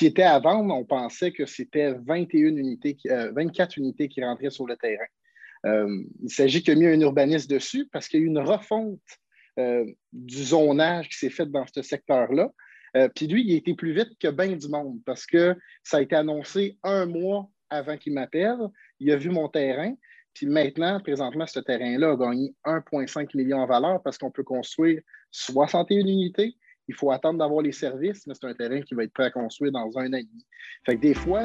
qui était à vendre, on pensait que c'était 21 unités, 24 unités qui rentraient sur le terrain. il s'agit qu'il y a mis un urbaniste dessus parce qu'il y a eu une refonte du zonage qui s'est fait dans ce secteur-là. Puis lui, il a été plus vite que bien du monde parce que ça a été annoncé un mois avant qu'il m'appelle. Il a vu mon terrain. Puis maintenant, présentement, ce terrain-là a gagné 1,5 million en valeur parce qu'on peut construire 61 unités. Il faut attendre d'avoir les services, mais c'est un terrain qui va être prêt à construire dans un an et demi. Fait que des fois,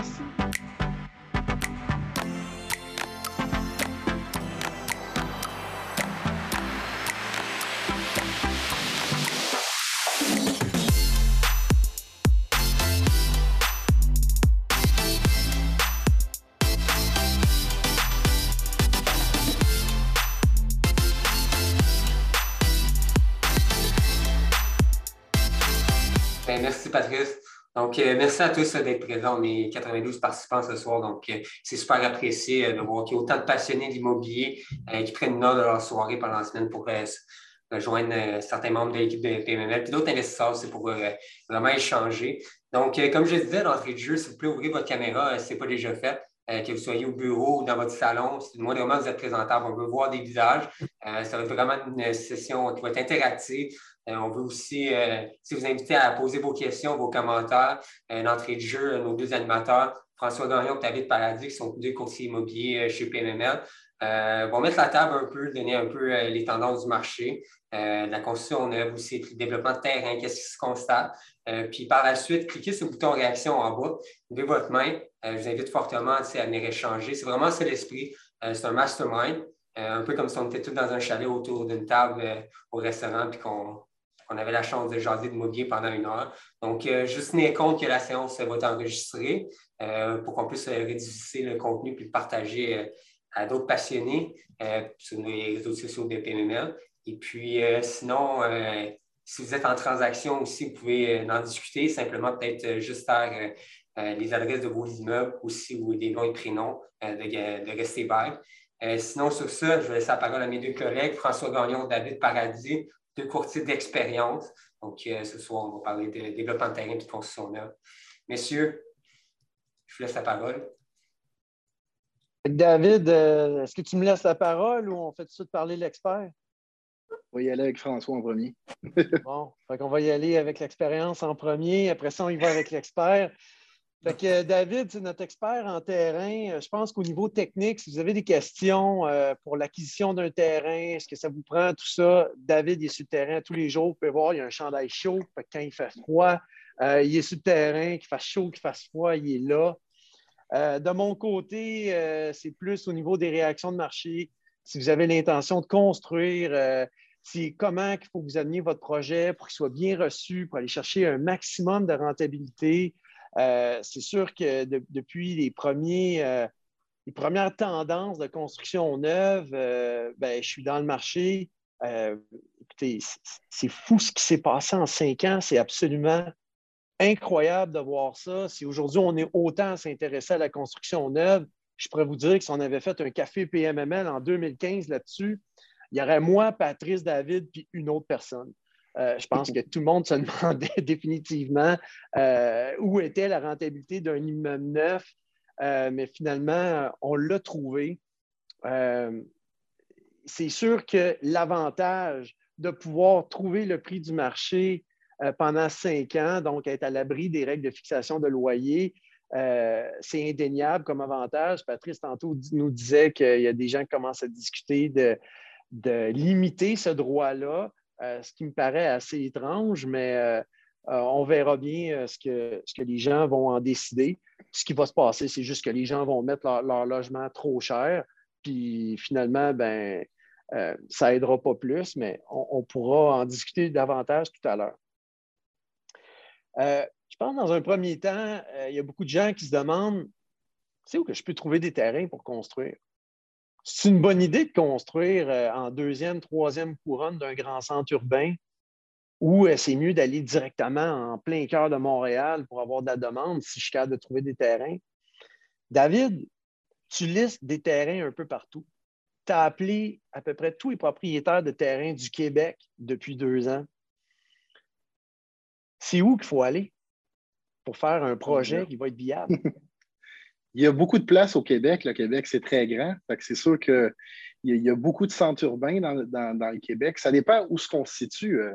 Patrice. Donc, euh, merci à tous d'être présents, mes 92 participants ce soir. Donc, euh, c'est super apprécié euh, de voir qu'il y a autant de passionnés d'immobilier qui prennent note de leur soirée pendant la semaine pour rejoindre certains membres de l'équipe de PMML, puis d'autres investisseurs, c'est pour vraiment échanger. Donc, comme je disais d'entrée de jeu, s'il vous plaît, ouvrez votre caméra si ce n'est pas déjà fait. que vous soyez au bureau ou dans votre salon, si moi vraiment vous êtes présentable, on veut voir des visages. ça va être vraiment une session qui va être interactive. Euh, on veut aussi euh, vous inviter à poser vos questions, vos commentaires, l'entrée de jeu, nos deux animateurs, François Gagnon et David Paradis, qui sont deux courtiers immobiliers euh, chez PMML. Euh, vont mettre la table un peu, donner un peu les tendances du marché, la construction neuve aussi, le développement de terrain, qu'est-ce qui se constate. puis par la suite, cliquez sur le bouton réaction en bas, levez votre main. je vous invite fortement à venir échanger. C'est vraiment ça l'esprit. c'est un mastermind, un peu comme si on était tous dans un chalet autour d'une table au restaurant puis qu'on on avait la chance de jaser de mobilier pendant une heure. Donc, euh, juste tenez compte que la séance va être enregistrée euh, pour qu'on puisse rédiger le contenu puis le partager euh, à d'autres passionnés sur les réseaux sociaux de PMML. Et puis, sinon, si vous êtes en transaction aussi, vous pouvez en discuter, simplement peut-être juste faire les adresses de vos immeubles aussi ou des noms et prénoms de, rester sinon, sur ça, je vais laisser la parole à mes deux collègues, François Gagnon, David Paradis, deux courtiers d'expérience. Donc, euh, ce soir, on va parler de développement de terrain et de construction neuve. Messieurs, je vous laisse la parole. David, euh, est-ce que tu me laisses la parole ou on fait tout de suite parler l'expert? On va y aller avec François en premier. bon, on va y aller avec l'expérience en premier. Après ça, on y va avec l'expert. Fait David, c'est notre expert en terrain. Euh, je pense qu'au niveau technique, si vous avez des questions euh, pour l'acquisition d'un terrain, est-ce que ça vous prend tout ça? David il est sur le terrain tous les jours. Vous pouvez voir, il y a un chandail chaud. quand il fait froid, euh, il est sur le terrain, qu'il fasse chaud, qu'il fasse froid, il est là. de mon côté, c'est plus au niveau des réactions de marché. Si vous avez l'intention de construire, c'est comment il faut que vous ameniez votre projet pour qu'il soit bien reçu, pour aller chercher un maximum de rentabilité. Euh, c'est sûr que depuis les, premiers, euh, premières tendances de construction neuve, euh, ben, je suis dans le marché. écoutez, c'est fou ce qui s'est passé en cinq ans. C'est absolument incroyable de voir ça. Si aujourd'hui on est autant à s'intéresser à la construction neuve, je pourrais vous dire que si on avait fait un café PMML en 2015 là-dessus, il y aurait moi, Patrice, David, puis une autre personne. Euh, je pense que tout le monde se demandait définitivement euh, où était la rentabilité d'un immeuble neuf, euh, mais finalement, on l'a trouvé. c'est sûr que l'avantage de pouvoir trouver le prix du marché pendant cinq ans, donc être à l'abri des règles de fixation de loyer, c'est indéniable comme avantage. Patrice, tantôt, nous disait qu'il y a des gens qui commencent à discuter de limiter ce droit-là. Euh, ce qui me paraît assez étrange, mais euh, euh, on verra bien ce que, ce, que, les gens vont en décider. Ce qui va se passer, c'est juste que les gens vont mettre leur, logement trop cher, puis finalement, ben, ça n'aidera pas plus, mais on, pourra en discuter davantage tout à l'heure. je pense dans un premier temps, il y a beaucoup de gens qui se demandent, c'est où que je peux trouver des terrains pour construire? C'est une bonne idée de construire euh, en deuxième, troisième couronne d'un grand centre urbain ou euh, c'est mieux d'aller directement en plein cœur de Montréal pour avoir de la demande si je suis capable de trouver des terrains. David, tu listes des terrains un peu partout. Tu as appelé à peu près tous les propriétaires de terrains du Québec depuis deux ans. C'est où qu'il faut aller? pour faire un projet qui va être viable? il y a beaucoup de place au Québec. Le Québec, c'est très grand. c'est sûr qu'il y, a beaucoup de centres urbains dans, le Québec. Ça dépend où se constitue. Euh,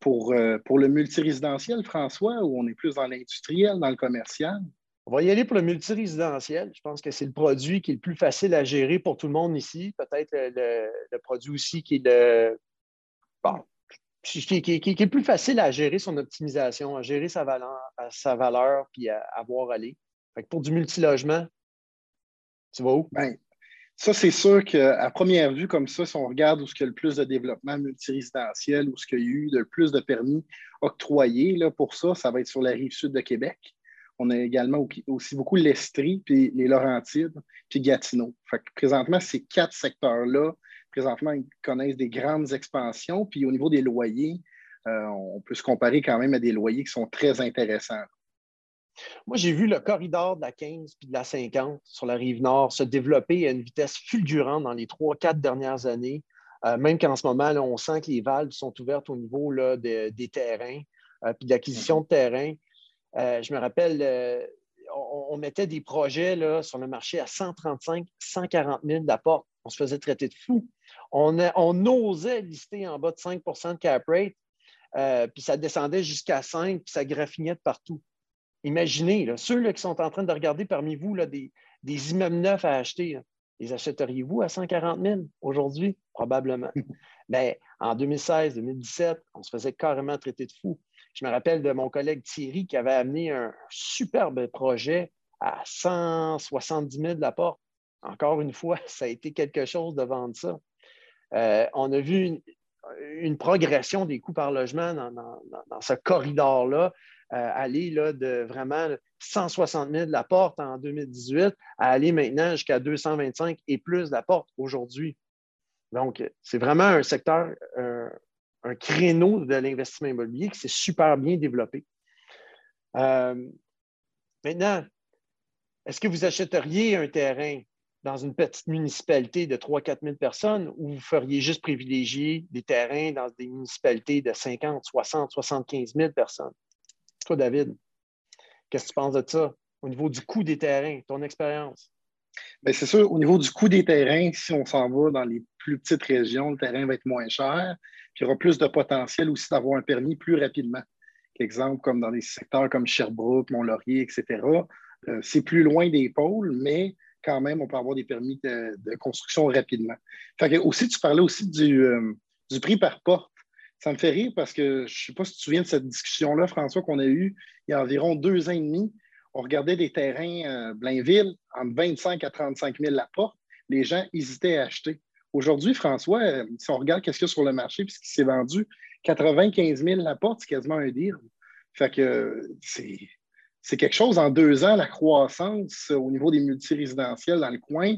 pour, euh, pour le multirésidentiel, François, où on est plus dans l'industriel, dans le commercial? On va y aller pour le multirésidentiel. Je pense que c'est le produit qui est le plus facile à gérer pour tout le monde ici. Peut-être le, produit aussi qui est le, qui, est plus facile à gérer son optimisation, à gérer sa valeur, sa valeur puis à, à voir aller pour du multilogement, tu vas où? Ben, ça, c'est sûr qu'à première vue, comme ça, si on regarde où il y a le plus de développement multirésidentiel, où il y a eu le plus de permis octroyés là, pour ça, ça va être sur la rive sud de Québec. On a également aussi beaucoup l'Estrie, puis les Laurentides, puis Gatineau. présentement, ces quatre secteurs-là, présentement, ils connaissent des grandes expansions. Puis au niveau des loyers, euh, on peut se comparer quand même à des loyers qui sont très intéressants. Moi, j'ai vu le corridor de la 15 puis de la 50 sur la rive nord se développer à une vitesse fulgurante dans les trois, quatre dernières années. Euh, même qu'en ce moment, on sent que les valves sont ouvertes au niveau des terrains, euh, puis de l'acquisition de terrains. Euh, je me rappelle, on, mettait des projets là, sur le marché à 135, 140 000 d'apport. On se faisait traiter de fou. On, on osait lister en bas de 5% de cap rate, puis ça descendait jusqu'à 5, puis ça graffinait de partout. Imaginez, ceux qui sont en train de regarder parmi vous des, immeubles neufs à acheter, les achèteriez-vous à 140 000 aujourd'hui? Probablement. Mais en 2016-2017, on se faisait carrément traiter de fou. Je me rappelle de mon collègue Thierry qui avait amené un superbe projet à 170 000 de la porte. Encore une fois, ça a été quelque chose de vendre ça. Euh, on a vu une, progression des coûts par logement dans ce corridor-là. Euh, aller là, de vraiment 160 000 de la porte en 2018 à aller maintenant jusqu'à 225 et plus de la porte aujourd'hui. Donc, c'est vraiment un secteur, un créneau de l'investissement immobilier qui s'est super bien développé. Euh, maintenant, est-ce que vous achèteriez un terrain dans une petite municipalité de 3-4 000 personnes ou vous feriez juste privilégier des terrains dans des municipalités de 50, 60, 75 000 personnes? David, qu'est-ce que tu penses de ça au niveau du coût des terrains, ton expérience? Bien, c'est sûr, au niveau du coût des terrains, si on s'en va dans les plus petites régions, le terrain va être moins cher. Puis il y aura plus de potentiel aussi d'avoir un permis plus rapidement. Exemple, comme dans des secteurs comme Sherbrooke, Mont-Laurier, etc. Euh, c'est plus loin des pôles, mais quand même, on peut avoir des permis de, construction rapidement. Fait que aussi, tu parlais aussi du, euh, prix par porte. Ça me fait rire parce que je ne sais pas si tu te souviens de cette discussion-là, François, qu'on a eue il y a environ deux ans et demi. On regardait des terrains euh, Blainville entre 25 à 35 000 la porte. Les gens hésitaient à acheter. Aujourd'hui, François, euh, si on regarde qu'est-ce qu'il y a sur le marché puis ce qui s'est vendu, 95 000 la porte, c'est quasiment un dire. Fait que c'est quelque chose en deux ans, la croissance au niveau des multirésidentiels dans le coin.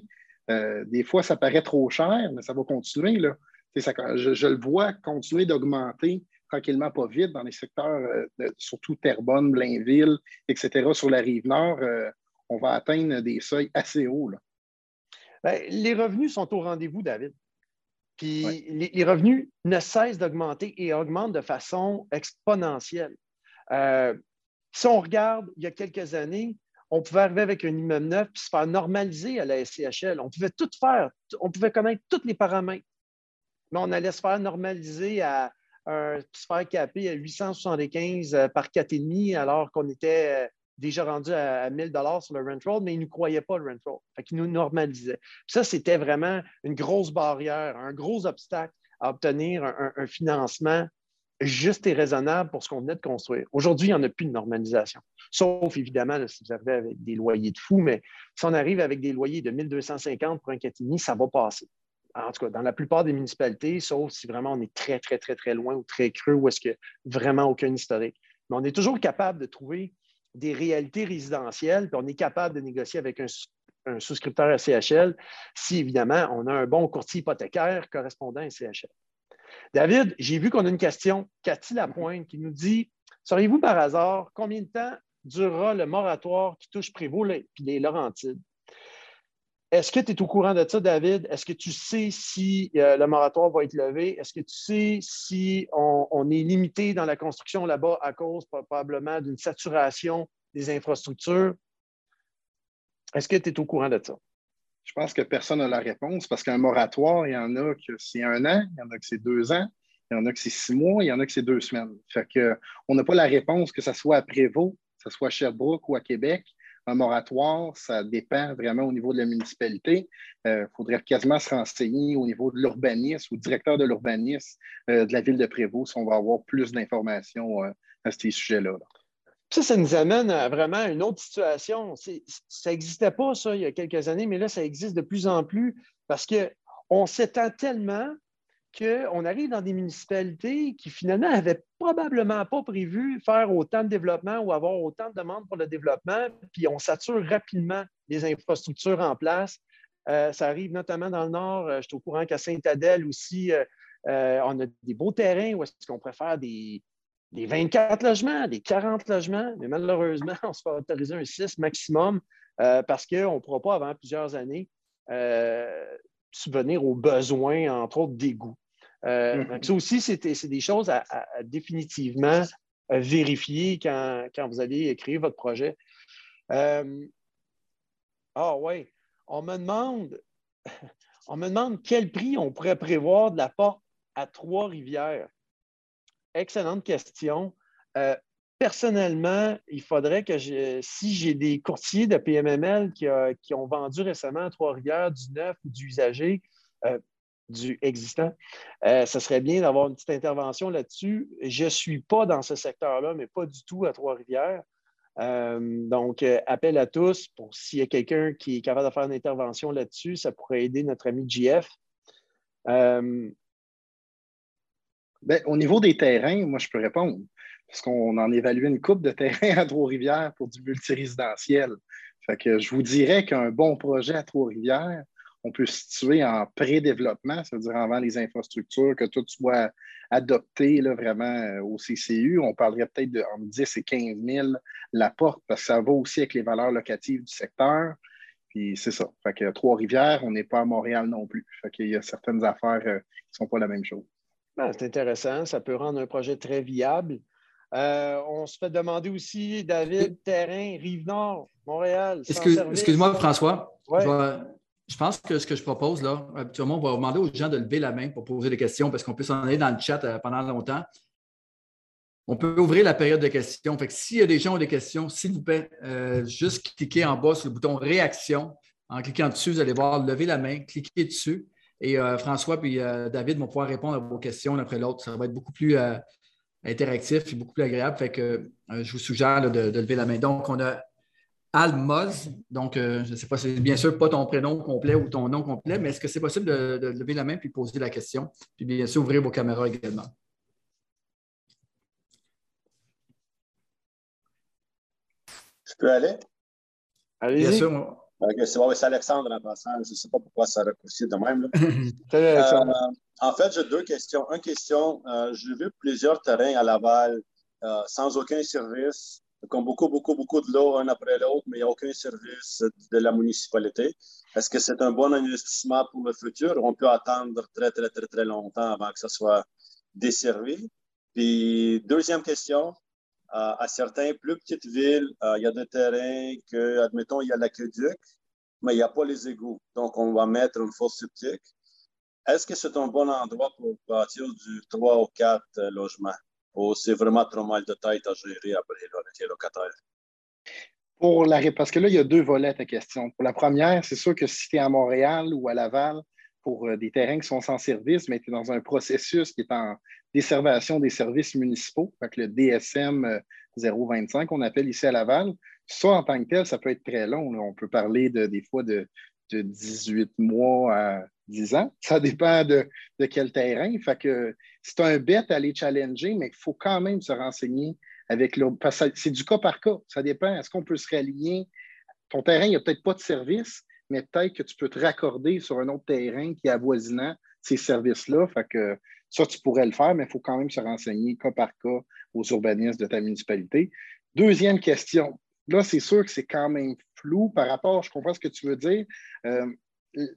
Euh, des fois, ça paraît trop cher, mais ça va continuer. Là je, le vois continuer d'augmenter tranquillement, pas vite, dans les secteurs, euh, surtout Terrebonne, Blainville, etc., sur la rive nord, euh, on va atteindre des seuils assez hauts. Ben, les revenus sont au rendez-vous, David. Puis les, revenus ne cessent d'augmenter et augmentent de façon exponentielle. Euh, si on regarde, il y a quelques années, on pouvait arriver avec un immeuble neuf puis se faire normaliser à la SCHL. On pouvait tout faire, on pouvait connaître tous les paramètres mais on allait se faire normaliser à un, se faire à 875 euh, par 4,5 alors qu'on était euh, déjà rendu à 1000 sur le rent roll, mais ils ne croyaient pas le rent roll. Fait nous normalisaient. ça, c'était vraiment une grosse barrière, un gros obstacle à obtenir un, financement juste et raisonnable pour ce qu'on venait de construire. Aujourd'hui, il n'y en a plus de normalisation. Sauf, évidemment, si vous arrivez avec des loyers de fous, mais si on arrive avec des loyers de 1250 pour un 4,5, ça va passer en tout cas, dans la plupart des municipalités, sauf si vraiment on est très, très, très, très loin ou très creux ou est-ce qu'il n'y a vraiment aucun historique. Mais on est toujours capable de trouver des réalités résidentielles, puis on est capable de négocier avec un, souscripteur à CHL si, évidemment, on a un bon courtier hypothécaire correspondant à CHL. David, j'ai vu qu'on a une question, Cathy Lapointe, qui nous dit Sauriez-vous par hasard combien de temps durera le moratoire qui touche Prévost et les Laurentides est-ce que tu es au courant de ça, David? Est-ce que tu sais si euh, le moratoire va être levé? Est-ce que tu sais si on, est limité dans la construction là-bas à cause probablement d'une saturation des infrastructures? Est-ce que tu es au courant de ça? Je pense que personne n'a la réponse parce qu'un moratoire, il y en a que c'est un an, il y en a que c'est deux ans, il y en a que c'est six mois, il y en a que c'est deux semaines. Fait on n'a pas la réponse, que ce soit à Prévost, que ce soit à Sherbrooke ou à Québec un moratoire, ça dépend vraiment au niveau de la municipalité. Il euh, faudrait quasiment se renseigner au niveau de l'urbanisme ou directeur de l'urbanisme euh, de la ville de Prévost si on va avoir plus d'informations euh, à ces sujets-là. Ça, ça nous amène à vraiment une autre situation. Ça n'existait pas, ça, il y a quelques années, mais là, ça existe de plus en plus parce qu'on s'étend tellement qu'on arrive dans des municipalités qui finalement n'avaient probablement pas prévu faire autant de développement ou avoir autant de demandes pour le développement, puis on sature rapidement les infrastructures en place. Euh, ça arrive notamment dans le Nord. Euh, je suis au courant qu'à Saint-Adèle aussi, euh, on a des beaux terrains où est-ce qu'on préfère des, des 24 logements, des 40 logements, mais malheureusement, on se fait autoriser un 6 maximum parce qu'on ne pourra pas, avant plusieurs années, subvenir aux besoins, entre autres, d'égouts. Euh, mm-hmm. Ça aussi, c'est des choses à, définitivement vérifier quand, vous allez écrire votre projet. Euh, ah oui, on me demande on me demande quel prix on pourrait prévoir de la porte à Trois-Rivières. Excellente question. Euh, personnellement, il faudrait que si j'ai des courtiers de PMML qui, qui, ont vendu récemment à Trois-Rivières du neuf ou du usagé, du existant. Euh, ce serait bien d'avoir une petite intervention là-dessus. Je ne suis pas dans ce secteur-là, mais pas du tout à Trois-Rivières. Euh, donc, euh, appel à tous pour s'il y a quelqu'un qui est capable de faire une intervention là-dessus, ça pourrait aider notre ami JF. Ben, au niveau des terrains, moi, je peux répondre. Parce qu'on en évalue une coupe de terrains à Trois-Rivières pour du multirésidentiel. Fait que je vous dirais qu'un bon projet à Trois-Rivières, on peut se situer en pré-développement, c'est-à-dire avant les infrastructures, que tout soit adopté là, vraiment euh, au CCU. On parlerait peut-être de entre 10 et 15 000 la porte, parce que ça va aussi avec les valeurs locatives du secteur. Puis c'est ça. Fait que Trois-Rivières, on n'est pas à Montréal non plus. Fait qu'il y a certaines affaires euh, qui ne sont pas la même chose. Ben, c'est intéressant. Ça peut rendre un projet très viable. Euh, on se fait demander aussi, David, terrain, Rive-Nord, Montréal. Excuse-moi, François je pense que ce que je propose, là, habituellement, on va demander aux gens de lever la main pour poser des questions parce qu'on peut s'en aller dans le chat euh, pendant longtemps. On peut ouvrir la période de questions. Fait que s'il y a des gens qui ont des questions, s'il vous plaît, euh, juste cliquez en bas sur le bouton réaction. En cliquant dessus, vous allez voir lever la main, cliquez dessus. Et euh, François et David vont pouvoir répondre à vos questions l'un après l'autre. Ça va être beaucoup plus interactif et beaucoup plus agréable. Fait que je vous suggère de, de, lever la main. Donc, on a Almoz. Donc, euh, je ne sais pas, c'est bien sûr pas ton prénom complet ou ton nom complet, mais est-ce que c'est possible de, lever la main puis poser la question? Puis bien sûr, ouvrir vos caméras également. Je peux aller? Allez. Bien sûr. c'est Alexandre en passant. Je ne sais pas pourquoi ça raccourcit de même. euh, en fait, j'ai deux questions. Une question, euh, j'ai vu plusieurs terrains à Laval euh, sans aucun service comme beaucoup, beaucoup, beaucoup de l'eau un après l'autre, mais il n'y a aucun service de la municipalité. Est-ce que c'est un bon investissement pour le futur? On peut attendre très, très, très, très longtemps avant que ça soit desservi. Puis, deuxième question, euh, à certaines plus petites villes, euh, il y a des terrains que, admettons, il y a l'aqueduc, mais il n'y a pas les égouts. Donc, on va mettre une fosse septique. Est-ce que c'est un bon endroit pour bâtir du 3 ou 4 logements? Ou c'est vraiment trop mal de tête à gérer après avec les locataires? Pour la, parce que là, il y a deux volets à ta question. Pour la première, c'est sûr que si tu es à Montréal ou à Laval, pour euh, des terrains qui sont sans service, mais tu es dans un processus qui est en déservation des services municipaux, fait le DSM 025 euh, qu'on appelle ici à Laval. Ça, en tant que tel, ça peut être très long. On peut parler de, des fois de, de 18 mois à 10 ans. Ça dépend de, quel terrain. Fait que c'est un bête à aller challenger, mais il faut quand même se renseigner avec l'autre. C'est du cas par cas. Ça dépend. Est-ce qu'on peut se rallier? Ton terrain, il n'y a peut-être pas de service, mais peut-être que tu peux te raccorder sur un autre terrain qui est avoisinant ces services-là. Que ça, tu pourrais le faire, mais il faut quand même se renseigner cas par cas aux urbanistes de ta municipalité. Deuxième question. Là, c'est sûr que c'est quand même flou par rapport, je comprends ce que tu veux dire. Euh,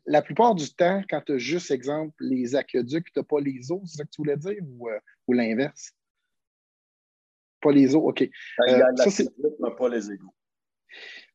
la plupart du temps, quand tu as juste, exemple, les aqueducs, tu n'as pas les eaux, c'est ça que tu voulais dire, ou, euh, l'inverse? Pas les eaux, OK. Ben, euh, pas les égouts.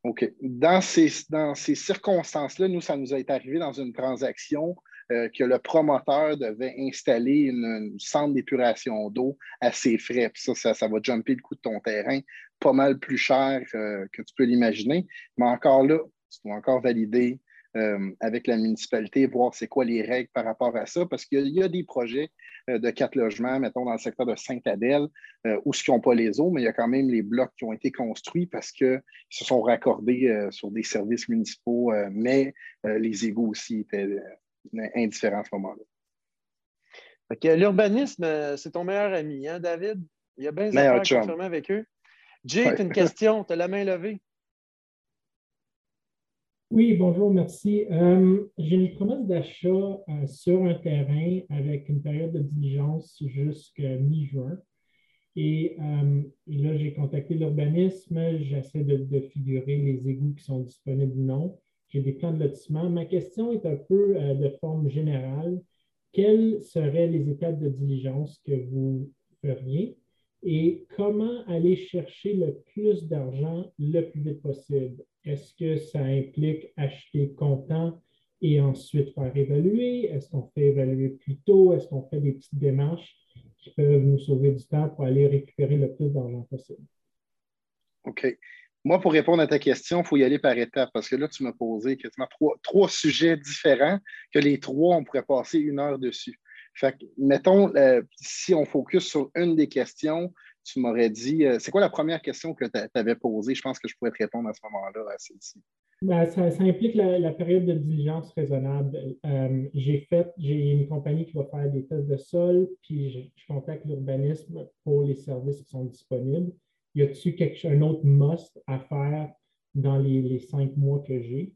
OK. Dans ces, dans ces circonstances-là, nous, ça nous est arrivé dans une transaction euh, que le promoteur devait installer une, centre d'épuration d'eau à ses frais. Puis ça, ça, va jumper le coût de ton terrain pas mal plus cher que tu peux l'imaginer. Mais encore là, tu dois encore valider euh, avec la municipalité, voir c'est quoi les règles par rapport à ça, parce qu'il y, a des projets euh, de quatre logements, mettons dans le secteur de Sainte-Adèle, euh, où ce n'ont pas les eaux, mais il y a quand même les blocs qui ont été construits parce qu'ils se sont raccordés sur des services municipaux, mais les égouts aussi étaient indifférents à ce moment-là. L'urbanisme, c'est ton meilleur ami, hein, David? Il y a bien des affaires avec eux. Jay, tu as une question, tu as la main levée. Oui, bonjour, merci. Euh, j'ai une promesse d'achat euh, sur un terrain avec une période de diligence jusqu'à mi-juin. Et, euh, là, j'ai contacté l'urbanisme, j'essaie de, figurer les égouts qui sont disponibles ou non. J'ai des plans de lotissement. Ma question est un peu de forme générale. Quelles seraient les étapes de diligence que vous feriez? Et comment aller chercher le plus d'argent le plus vite possible? Est-ce que ça implique acheter comptant et ensuite faire évaluer? Est-ce qu'on fait évaluer plus tôt? Est-ce qu'on fait des petites démarches qui peuvent nous sauver du temps pour aller récupérer le plus d'argent possible? OK. Moi, pour répondre à ta question, il faut y aller par étapes parce que là, tu m'as posé quasiment trois, sujets différents que les trois, on pourrait passer une heure dessus. Fait que, mettons, euh, si on focus sur une des questions, tu m'aurais dit, euh, c'est quoi la première question que tu avais posée? Je pense que je pourrais te répondre à ce moment-là à celle-ci. Ben, ça, implique la, période de diligence raisonnable. Euh, j'ai fait, j'ai une compagnie qui va faire des tests de sol, puis je, contacte l'urbanisme pour les services qui sont disponibles. Y a-t-il un autre must à faire dans les, cinq mois que j'ai?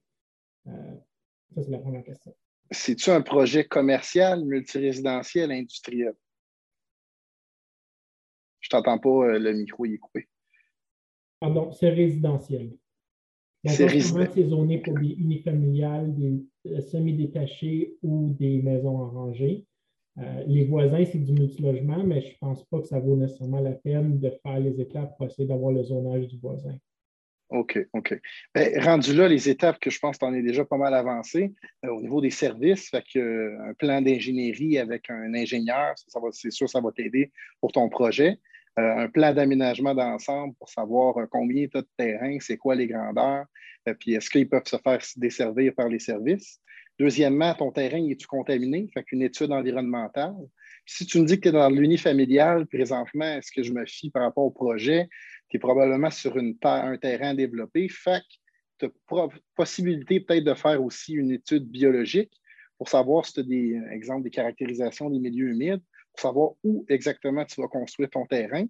Ça, c'est la première question. C'est-tu un projet commercial, multirésidentiel, industriel? Je t'entends pas, euh, le micro il est coupé. Pardon, c'est résidentiel. C'est résidentiel. C'est zoné pour des unifamiliales, des euh, semi-détachés ou des maisons en rangée. Euh, les voisins, c'est du multilogement, mais je ne pense pas que ça vaut nécessairement la peine de faire les étapes pour essayer d'avoir le zonage du voisin. OK, OK. Ben, rendu là, les étapes que je pense que tu en es déjà pas mal avancé au niveau des services, fait que, un plan d'ingénierie avec un ingénieur, c'est sûr, ça va t'aider pour ton projet. Euh, un plan d'aménagement d'ensemble pour savoir euh, combien tu as de terrain, c'est quoi les grandeurs, euh, puis est-ce qu'ils peuvent se faire desservir par les services. Deuxièmement, ton terrain, est-tu contaminé? Fait qu'une étude environnementale. Si tu me dis que tu es dans l'unifamilial présentement, est-ce que je me fie par rapport au projet? Tu es probablement sur une un terrain développé. Fait que tu as possibilité peut-être de faire aussi une étude biologique pour savoir si tu as des exemples des caractérisations des milieux humides pour savoir où exactement tu vas construire ton terrain.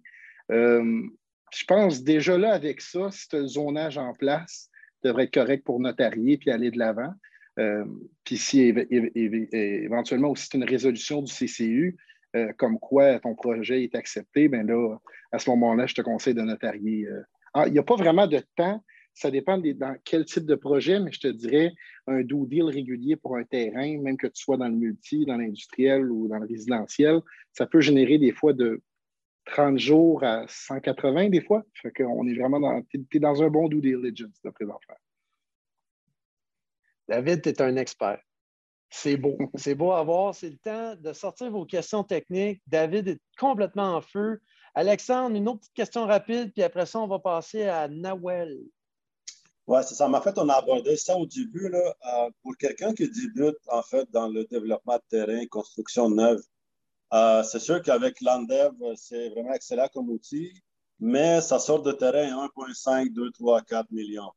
Euh, je pense déjà là, avec ça, si tu as le zonage en place, devrait être correct pour notarier puis aller de l'avant. Euh, puis si éventuellement aussi une résolution du CCU, euh, comme quoi ton projet est accepté, bien là, à ce moment-là, je te conseille de notarier. Ah, il n'y a pas vraiment de temps ça dépend dans quel type de projet, mais je te dirais un do deal régulier pour un terrain, même que tu sois dans le multi, dans l'industriel ou dans le résidentiel, ça peut générer des fois de 30 jours à 180 des fois. Fait qu'on est vraiment dans, tu es dans un bon due diligence de présentement. David, tu es un expert. C'est beau. C'est beau à voir. C'est le temps de sortir vos questions techniques. David est complètement en feu. Alexandre, une autre petite question rapide, puis après ça, on va passer à Nawel. Oui, c'est ça. En fait, on a abordé ça au début. Là, euh, pour quelqu'un qui débute en fait dans le développement de terrain, construction neuve, euh, c'est sûr qu'avec l'Andev, c'est vraiment excellent comme outil, mais ça sort de terrain 1,5, 2, 3, 4 millions.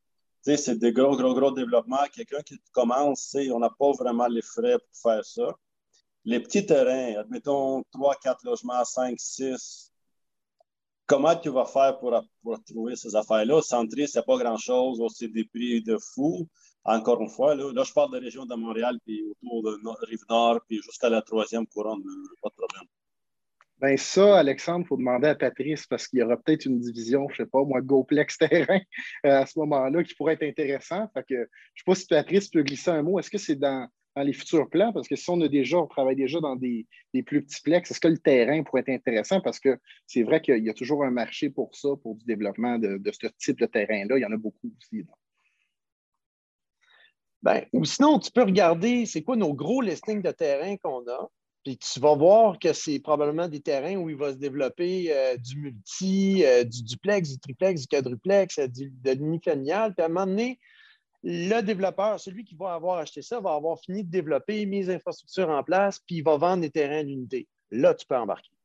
C'est des gros, gros, gros développements. Quelqu'un qui commence, on n'a pas vraiment les frais pour faire ça. Les petits terrains, admettons 3, 4 logements, 5, 6, comment tu vas faire pour, pour trouver ces affaires-là? Centré, c'est pas grand-chose, c'est des prix de fou. Encore une fois, là, je parle de la région de Montréal, puis autour de Rive-Nord, puis jusqu'à la troisième couronne, pas de problème. Ben ça, Alexandre, il faut demander à Patrice parce qu'il y aura peut-être une division, je ne sais pas, moi, GoPlex terrain euh, à ce moment-là qui pourrait être intéressant. Je ne sais pas si Patrice peut glisser un mot. Est-ce que c'est dans, les futurs plans? Parce que si on a déjà, on travaille déjà dans des, plus petits plex, est-ce que le terrain pourrait être intéressant? Parce que c'est vrai qu'il y a toujours un marché pour ça, pour du développement de, ce type de terrain-là. Il y en a beaucoup aussi. Ben, ou sinon, tu peux regarder c'est quoi nos gros listings de terrain qu'on a? Puis tu vas voir que c'est probablement des terrains où il va se développer euh, du multi, euh, du duplex, du triplex, du quadruplex, euh, de l'unifamilial. Puis à un moment donné, le développeur, celui qui va avoir acheté ça, va avoir fini de développer, mis les infrastructures en place, puis il va vendre des terrains d'unité. Là, tu peux embarquer.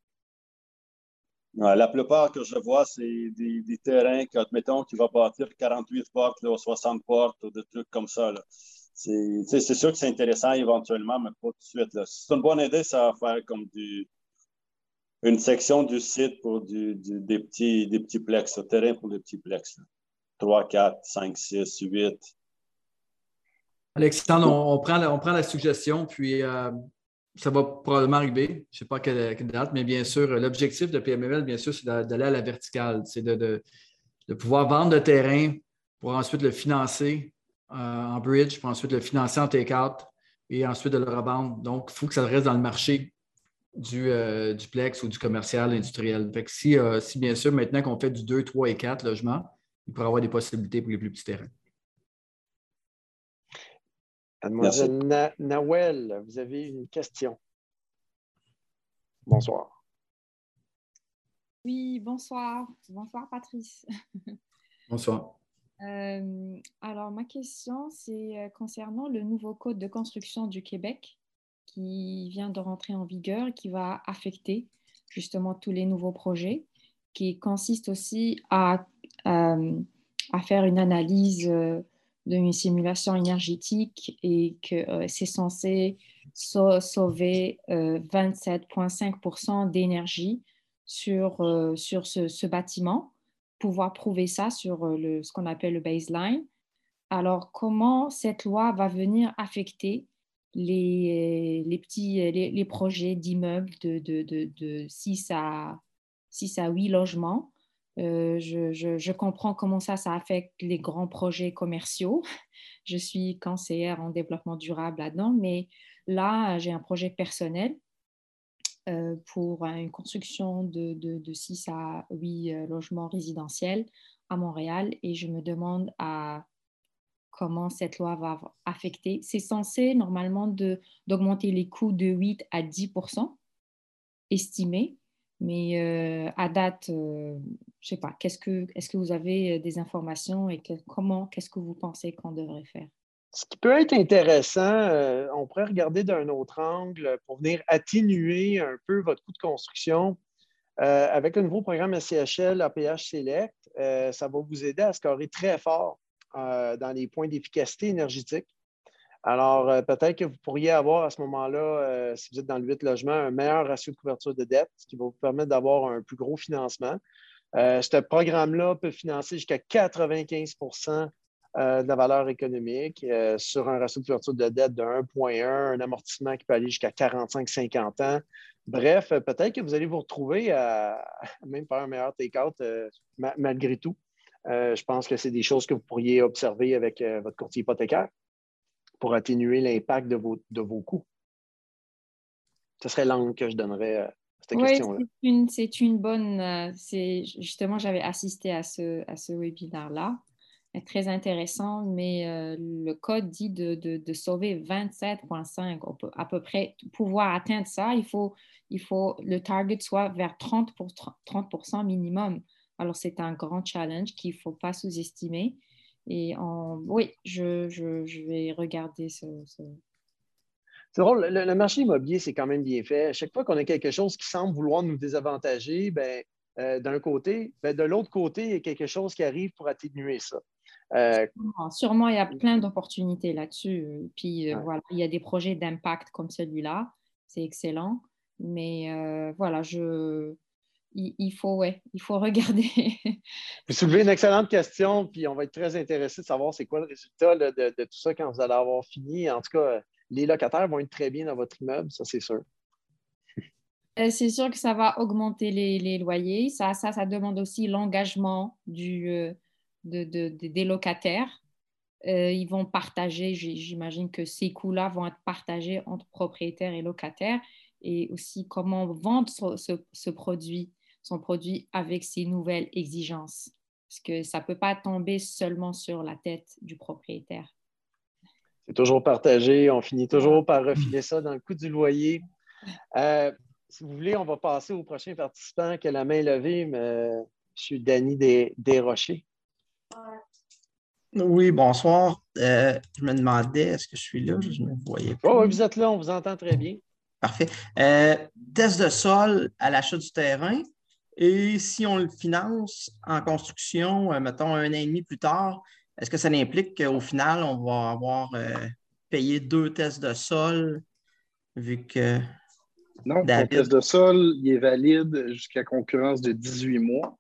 la plupart que je vois, c'est des, terrains, admettons, qui va bâtir 48 portes, ou 60 portes, ou des trucs comme ça. C'est sûr que c'est intéressant éventuellement, mais pas tout de suite. C'est une bonne idée, ça va faire comme du, une section du site pour des, petits, des petits plex, un terrain pour les petits plex. 3, 4, 5, 6, 8. Alexandre, on, prend, la, on prend la suggestion, puis euh, ça va probablement arriver. Je ne sais pas quelle, date, mais bien sûr, l'objectif de PMML, bien sûr, c'est d'aller à la verticale. C'est de, de, pouvoir vendre le terrain pour ensuite le financer en bridge, pour ensuite le financer en take-out et ensuite de le revendre. Donc, il faut que ça reste dans le marché du, euh, plex ou du commercial industriel. Fait si, euh, si, bien sûr, maintenant qu'on fait du 2, 3 et 4 logements, il pourrait y avoir des possibilités pour les plus petits terrains. Mademoiselle Nawel, vous avez une question. Bonsoir. Oui, bonsoir. Bonsoir, Patrice. Bonsoir. Euh, alors, ma question, c'est euh, concernant le nouveau code de construction du Québec qui vient de rentrer en vigueur qui va affecter justement tous les nouveaux projets, qui consiste aussi à, euh, à faire une analyse d'une simulation énergétique et que c'est censé sauver 27,5% d'énergie sur, sur ce bâtiment pouvoir prouver ça sur euh, le, ce qu'on appelle le baseline. Alors, comment cette loi va venir affecter les, les petits les, projets d'immeubles de, de, de, 6, à, 6 à 8 logements? Euh, je, je, je, comprends comment ça, ça affecte les grands projets commerciaux. Je suis conseillère en développement durable là-dedans, mais là, j'ai un projet personnel euh, pour une construction de, de, 6 à 8 euh, logements résidentiels à Montréal et je me demande à comment cette loi va affecter. C'est censé normalement d'augmenter les coûts de 8 à 10% estimés, mais euh, à date, je ne sais pas, qu'est-ce que, est-ce que vous avez des informations et comment, qu'est-ce que vous pensez qu'on devrait faire? Ce qui peut être intéressant, euh, on pourrait regarder d'un autre angle pour venir atténuer un peu votre coût de construction. Euh, avec le nouveau programme SCHL APH Select, euh, ça va vous aider à scorer très fort dans les points d'efficacité énergétique. Alors, peut-être que vous pourriez avoir à ce moment-là, si vous êtes dans le 8 logements, un meilleur ratio de couverture de dette, ce qui va vous permettre d'avoir un plus gros financement. ce programme-là peut financer jusqu'à 95 euh, de la valeur économique euh, sur un ratio de couverture de dette de 1,1, un amortissement qui peut aller jusqu'à 45-50 ans. Bref, euh, peut-être que vous allez vous retrouver à même faire un meilleur take-out malgré tout. je pense que c'est des choses que vous pourriez observer avec votre courtier hypothécaire pour atténuer l'impact de vos, de vos coûts. Ce serait l'angle que je donnerais à cette question-là. C'est une, bonne. justement, j'avais assisté à ce, à ce webinaire-là très intéressant, mais euh, le code dit de, de, sauver 27,5. à peu près pouvoir atteindre ça, il faut, il faut le target soit vers 30, pour, 30% minimum. Alors, c'est un grand challenge qu'il ne faut pas sous-estimer. Et oui, je, je, vais regarder ce. C'est drôle, le, marché immobilier, c'est quand même bien fait. À chaque fois qu'on a quelque chose qui semble vouloir nous désavantager, ben, euh, d'un côté, ben, de l'autre côté, il y a quelque chose qui arrive pour atténuer ça. Euh, sûrement, il y a plein d'opportunités là-dessus. Puis euh, voilà, il y a des projets d'impact comme celui-là, c'est excellent. Mais euh, voilà, je, il, faut, ouais, il faut regarder. vous soulevez une excellente question, puis on va être très intéressé de savoir c'est quoi le résultat de, de, tout ça quand vous allez avoir fini. En tout cas, les locataires vont être très bien dans votre immeuble, ça c'est sûr. C'est sûr que ça va augmenter les, loyers. Ça, ça, ça, demande aussi l'engagement du, euh, des locataires. Euh, ils vont partager, j'imagine que ces coûts-là vont être partagés entre propriétaires et locataires et aussi comment vendre ce, produit, son produit avec ces nouvelles exigences. Parce que ça ne peut pas tomber seulement sur la tête du propriétaire. C'est toujours partagé. On finit toujours par refiler ça dans le coût du loyer. Euh, si vous voulez, on va passer au prochain participant qui a la main levée, mais, je suis Danny Desrochers. Oui, bonsoir. Euh, je me demandais, est-ce que je suis là? Je ne me voyais pas. Oh, oui, vous êtes là, on vous entend très bien. Parfait. Euh, test de sol à l'achat du terrain. Et si on le finance en construction, euh, mettons un an et demi plus tard, est-ce que ça implique qu'au final, on va avoir payé deux tests de sol vu que. Non, le test de sol, il est valide jusqu'à concurrence de 18 mois.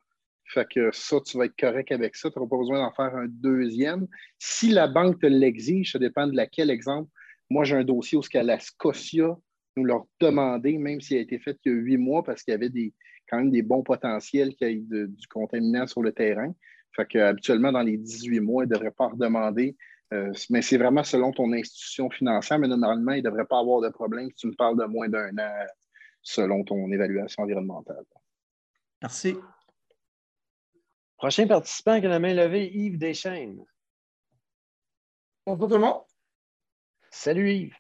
Fait que ça, tu vas être correct avec ça. Tu n'auras pas besoin d'en faire un deuxième. Si la banque te l'exige, ça dépend de laquelle exemple. Moi, j'ai un dossier où ce la Scotia nous leur demandé, même s'il a été fait il y a huit mois, parce qu'il y avait des, quand même des bons potentiels qu'il y ait du contaminant sur le terrain. Fait que, habituellement, dans les 18 mois, ils ne devraient pas redemander. Euh, mais c'est vraiment selon ton institution financière, mais normalement, il ne devrait pas avoir de problème si tu me parles de moins d'un an selon ton évaluation environnementale. Merci. Prochain participant qui a la main levée, Yves Deschaines. Bonjour tout le monde. Salut Yves.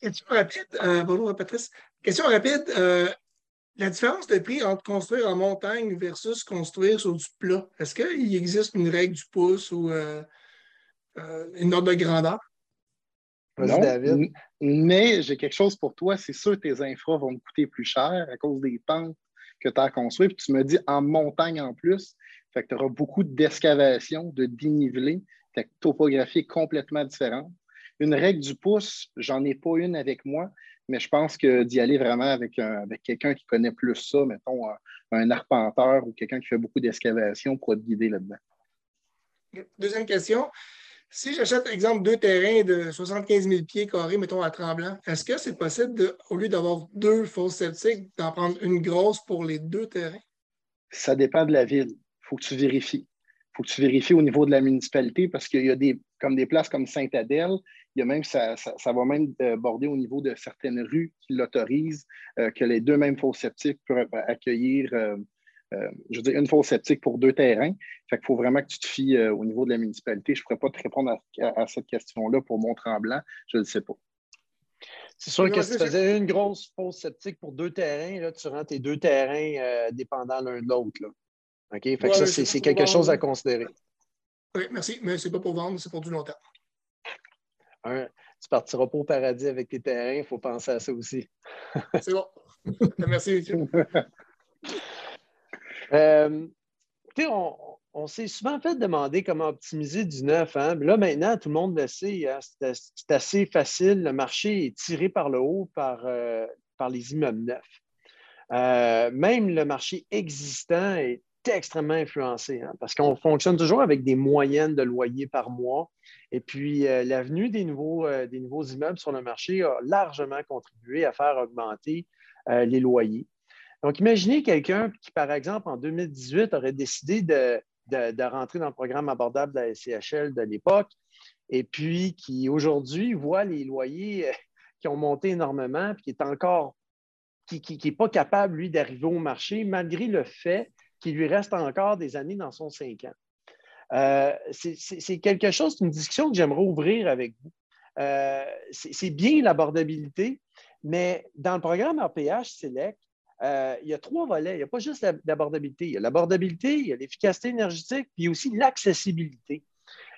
Question rapide, euh, bonjour Patrice. Question rapide. Euh, la différence de prix entre construire en montagne versus construire sur du plat, est-ce qu'il existe une règle du pouce ou euh, une ordre de grandeur? Non, David. mais j'ai quelque chose pour toi. C'est sûr que tes infras vont me coûter plus cher à cause des pentes que tu as à construire. Puis tu me dis en montagne en plus. Fait que tu auras beaucoup d'excavation, de dénivelé. Ta topographie est complètement différente. Une règle du pouce, j'en ai pas une avec moi, mais je pense que d'y aller vraiment avec, avec quelqu'un qui connaît plus ça, mettons un, arpenteur ou quelqu'un qui fait beaucoup d'excavation pour te guider là-dedans. Deuxième question. Si j'achète, exemple, deux terrains de 75 000 pieds carrés, mettons à Tremblant, est-ce que c'est possible, de, au lieu d'avoir deux fosses septiques, d'en prendre une grosse pour les deux terrains? Ça dépend de la ville faut que tu vérifies. Il faut que tu vérifies au niveau de la municipalité parce qu'il y a des, comme des places comme Sainte-Adèle, il y a même, ça, ça, va même euh, border au niveau de certaines rues qui l'autorisent, euh, que les deux mêmes fosses sceptiques peuvent accueillir, euh, je veux dire, une fosse sceptique pour deux terrains. Fait qu'il faut vraiment que tu te fies au niveau de la municipalité. Je ne pourrais pas te répondre à, cette question-là pour Mont-Tremblant, je ne le sais pas. C'est sûr que si tu faisais une grosse fosse sceptique pour deux terrains, là, tu rends tes deux terrains dépendants l'un de l'autre. OK? Fait que ça, c'est quelque chose à considérer. Oui, merci. Mais ce n'est pas pour vendre, c'est pour du long terme. tu ne partiras pas au paradis avec tes terrains, il faut penser à ça aussi. c'est bon. merci, euh, on, on s'est souvent fait demander comment optimiser du neuf. Hein? Là, maintenant, tout le monde le sait. Hein? C'est assez facile. Le marché est tiré par le haut par, euh, par les immeubles neufs. Euh, même le marché existant est extrêmement influencé hein, parce qu'on fonctionne toujours avec des moyennes de loyer par mois. Et puis, euh, l'avenue des, nouveaux, euh, des nouveaux immeubles sur le marché a largement contribué à faire augmenter euh, les loyers. Donc, imaginez quelqu'un qui, par exemple, en 2018, aurait décidé de, de, rentrer dans le programme abordable de la SCHL de l'époque et puis qui, aujourd'hui, voit les loyers qui ont monté énormément puis qui est encore qui n'est pas capable, lui, d'arriver au marché, malgré le fait qu'il lui reste encore des années dans son cinq ans. Euh, c'est quelque chose, une discussion que j'aimerais ouvrir avec vous. Euh, c'est bien l'abordabilité, mais dans le programme RPH Select, euh, il y a trois volets. Il n'y a pas juste l'abordabilité. Il y a l'abordabilité, il y a l'efficacité énergétique, puis aussi l'accessibilité.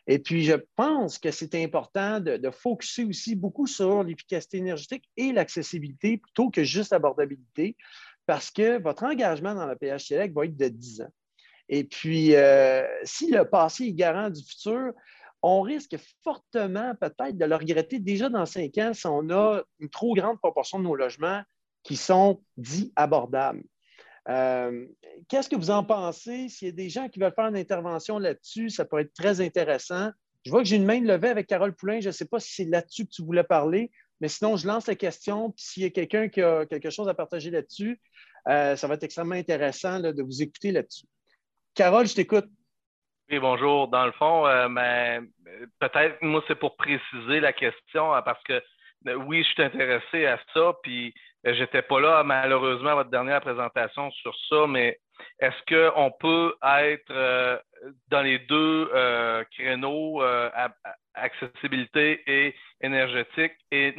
Et puis, je pense que c'est important de focuser aussi beaucoup sur l'efficacité énergétique et l'accessibilité plutôt que juste l'abordabilité parce que votre engagement dans le PH Select va être de 10 ans. Et puis, euh, si le passé est garant du futur, on risque fortement peut-être de le regretter déjà dans cinq ans si on a une trop grande proportion de nos logements qui sont dits abordables. Euh, qu'est-ce que vous en pensez? S'il y a des gens qui veulent faire une intervention là-dessus, ça pourrait être très intéressant. Je vois que j'ai une main levée avec Carole Poulain. Je ne sais pas si c'est là-dessus que tu voulais parler Mais sinon, je lance la question, puis s'il y a quelqu'un qui a quelque chose à partager là-dessus, ça va être extrêmement intéressant de vous écouter là-dessus. Carole, je t'écoute. Oui, bonjour. Dans le fond, mais peut-être, moi, c'est pour préciser la question, hein, parce que oui, je suis intéressé à ça, puis je n'étais pas là, malheureusement, à votre dernière présentation sur ça, mais est-ce qu'on peut être euh, dans les deux euh, créneaux, euh, accessibilité et énergétique, et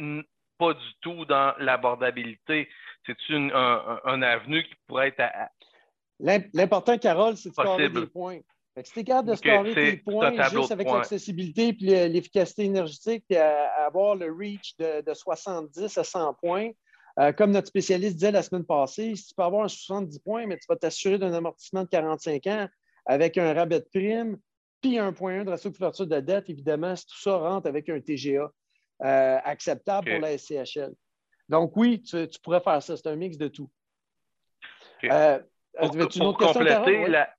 pas du tout dans l'abordabilité? C'est-tu un, un, avenue qui pourrait être. L'important, Carole, c'est de scorer des points. si tu es capable de scorer tes points juste avec l'accessibilité et l'efficacité énergétique, et avoir le reach de, de 70 à 100 points, euh, comme notre spécialiste disait la semaine passée, si tu peux avoir un 70 points, mais tu vas t'assurer d'un amortissement de 45 ans avec un rabais de prime, puis un point 1 de ratio de couverture de dette, évidemment, si tout ça rentre avec un TGA euh, acceptable pour la SCHL. Donc, oui, tu, pourrais faire ça. C'est un mix de tout. Euh, pour, compléter, la,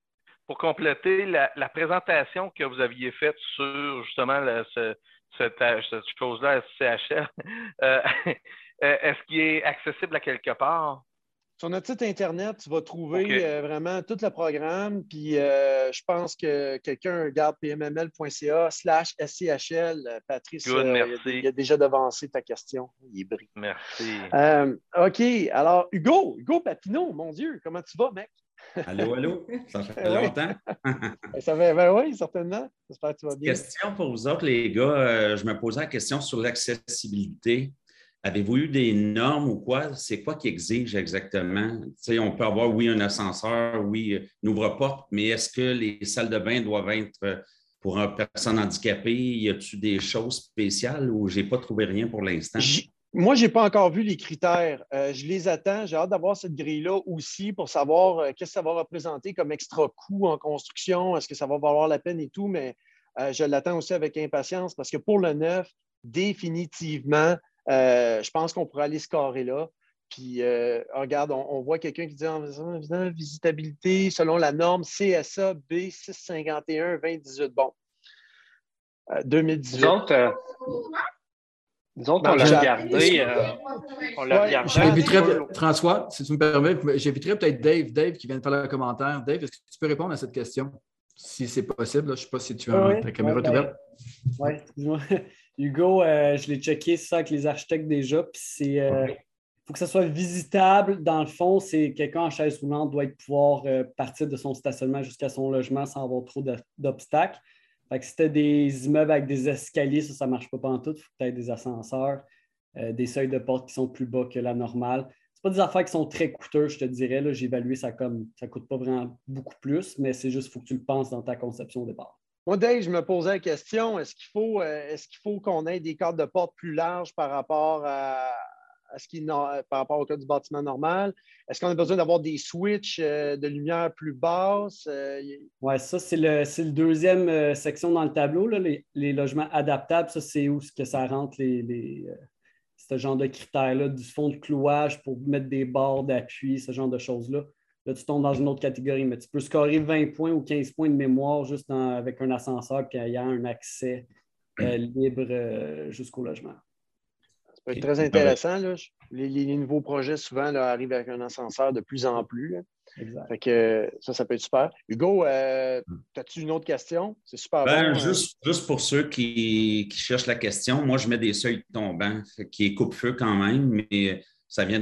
pour compléter la, présentation que vous aviez faite sur justement cette, cette chose-là, SCHL, Euh, est-ce qu'il est accessible à quelque part? Sur notre site Internet, tu vas trouver euh, vraiment tout le programme. Puis euh, je pense que quelqu'un regarde pmml.ca slash SCHL. Patrice, il, a, déjà devancé ta question. Il est brillant. Merci. OK. Alors, Hugo, Hugo Papineau, mon Dieu, comment tu vas, mec? Allô, allô? Ça fait longtemps. ça fait, ben oui, certainement. J'espère que tu vas bien. Question pour vous autres, les gars. je me posais la question sur l'accessibilité. Avez-vous eu des normes ou quoi? C'est quoi qui exige exactement? on peut avoir, oui, un ascenseur, oui, une ouvre-porte, mais est-ce que les salles de bain doivent être euh, pour une personne handicapée? Y a-t-il des choses spéciales ou je n'ai pas trouvé rien pour l'instant? Moi, je n'ai pas encore vu les critères. Euh, je les attends. J'ai hâte d'avoir cette grille-là aussi pour savoir euh, qu'est-ce que ça va représenter comme extra coût en construction. Est-ce que ça va valoir la peine et tout? Mais je l'attends aussi avec impatience parce que pour le neuf, définitivement, euh, je pense qu'on pourrait aller scorer là. Puis, euh, regarde, on, voit quelqu'un qui dit en visitabilité selon la norme CSA B651 2018. Bon, 2018. Euh, disons, on l'a regardé. on l'a regardé. J'inviterais, François, si tu me permets, j'inviterais peut-être Dave, Dave qui vient de faire le commentaire. Dave, est-ce que tu peux répondre à cette question? Si c'est possible, je ne sais pas si tu as ta caméra ouverte. Oui, excuse-moi. Hugo, euh, je l'ai checké, ça, avec les architectes déjà. Puis c'est. Il euh, faut que ça soit visitable. Dans le fond, c'est quelqu'un en chaise roulante doit pouvoir euh, partir de son stationnement jusqu'à son logement sans avoir trop d'obstacles. Fait que si tu des immeubles avec des escaliers, ça, ne marche pas en tout. Il faut peut-être des ascenseurs, des seuils de porte qui sont plus bas que la normale. Ce pas des affaires qui sont très coûteuses, je te dirais. J'ai évalué ça comme ça ne coûte pas vraiment beaucoup plus, mais c'est juste qu'il faut que tu le penses dans ta conception au départ. Moi, Dave, je me posais la question, est-ce qu'il faut, euh, est qu'il faut qu'on ait des cadres de porte plus larges par rapport à, ce par rapport au cas du bâtiment normal? Est-ce qu'on a besoin d'avoir des switches euh, de lumière plus basses? Euh, oui, ça, c'est le, le, deuxième section dans le tableau, les, logements adaptables. Ça, c'est où que ça rentre les, ce genre de critères-là, du fond de clouage pour mettre des barres d'appui, ce genre de choses-là. Là, tu tombes dans une autre catégorie, mais tu peux scorer 20 points ou 15 points de mémoire juste avec un ascenseur qui a un accès euh, libre euh, jusqu'au logement. Ça peut être très intéressant. Les, nouveaux projets, souvent, arrivent avec un ascenseur de plus en plus. Exact. que, ça, ça peut être super. Hugo, euh, as-tu une autre question? C'est super ben, juste, juste, pour ceux qui, qui, cherchent la question, moi, je mets des seuils tombants, qui est coupe-feu quand même, mais ça vient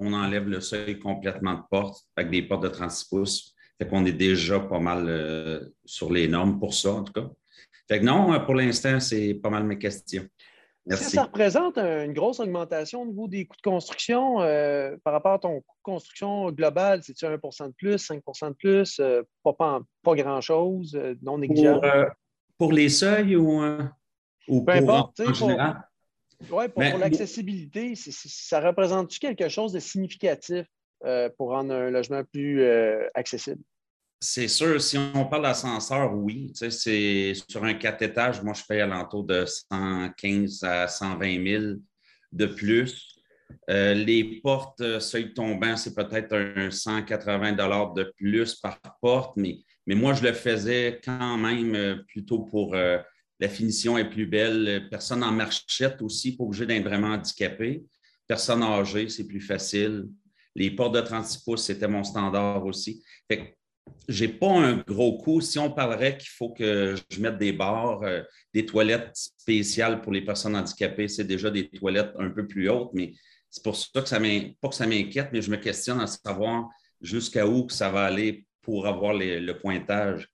on, enlève le seuil complètement de porte avec des portes de 36 pouces. Fait qu'on est déjà pas mal euh, sur les normes pour ça, en tout cas. Fait que non, pour l'instant, c'est pas mal mes questions. Est-ce que ça représente une grosse augmentation au niveau des coûts de construction euh, par rapport à ton coût de construction global? C'est-tu 1% de plus, 5% de plus? Euh, pas, grand-chose, non négligeable? Pour, les seuils ou, ou Peu importe, en, général? Oui, pour, l'accessibilité, ça représente-tu quelque chose de significatif euh, pour rendre un logement plus euh, accessible? C'est sûr, si on parle d'ascenseur, oui. c'est sur un quatre étages, moi, je paye alentour de 115 à 120 000 de plus. Euh, les portes seuil tombant, c'est peut-être un 180 de plus par porte, mais, mais moi, je le faisais quand même plutôt pour la finition est plus belle. Personne en marchette aussi, pas obligé d'être vraiment handicapé. Personne âgée, c'est plus facile. Les portes de 36 pouces, c'était mon standard aussi. Fait j'ai pas un gros coup. Si on parlerait qu'il faut que je mette des barres, euh, des toilettes spéciales pour les personnes handicapées, c'est déjà des toilettes un peu plus hautes, mais c'est pour ça que ça pas que ça m'inquiète, mais je me questionne à savoir jusqu'à où ça va aller pour avoir le pointage.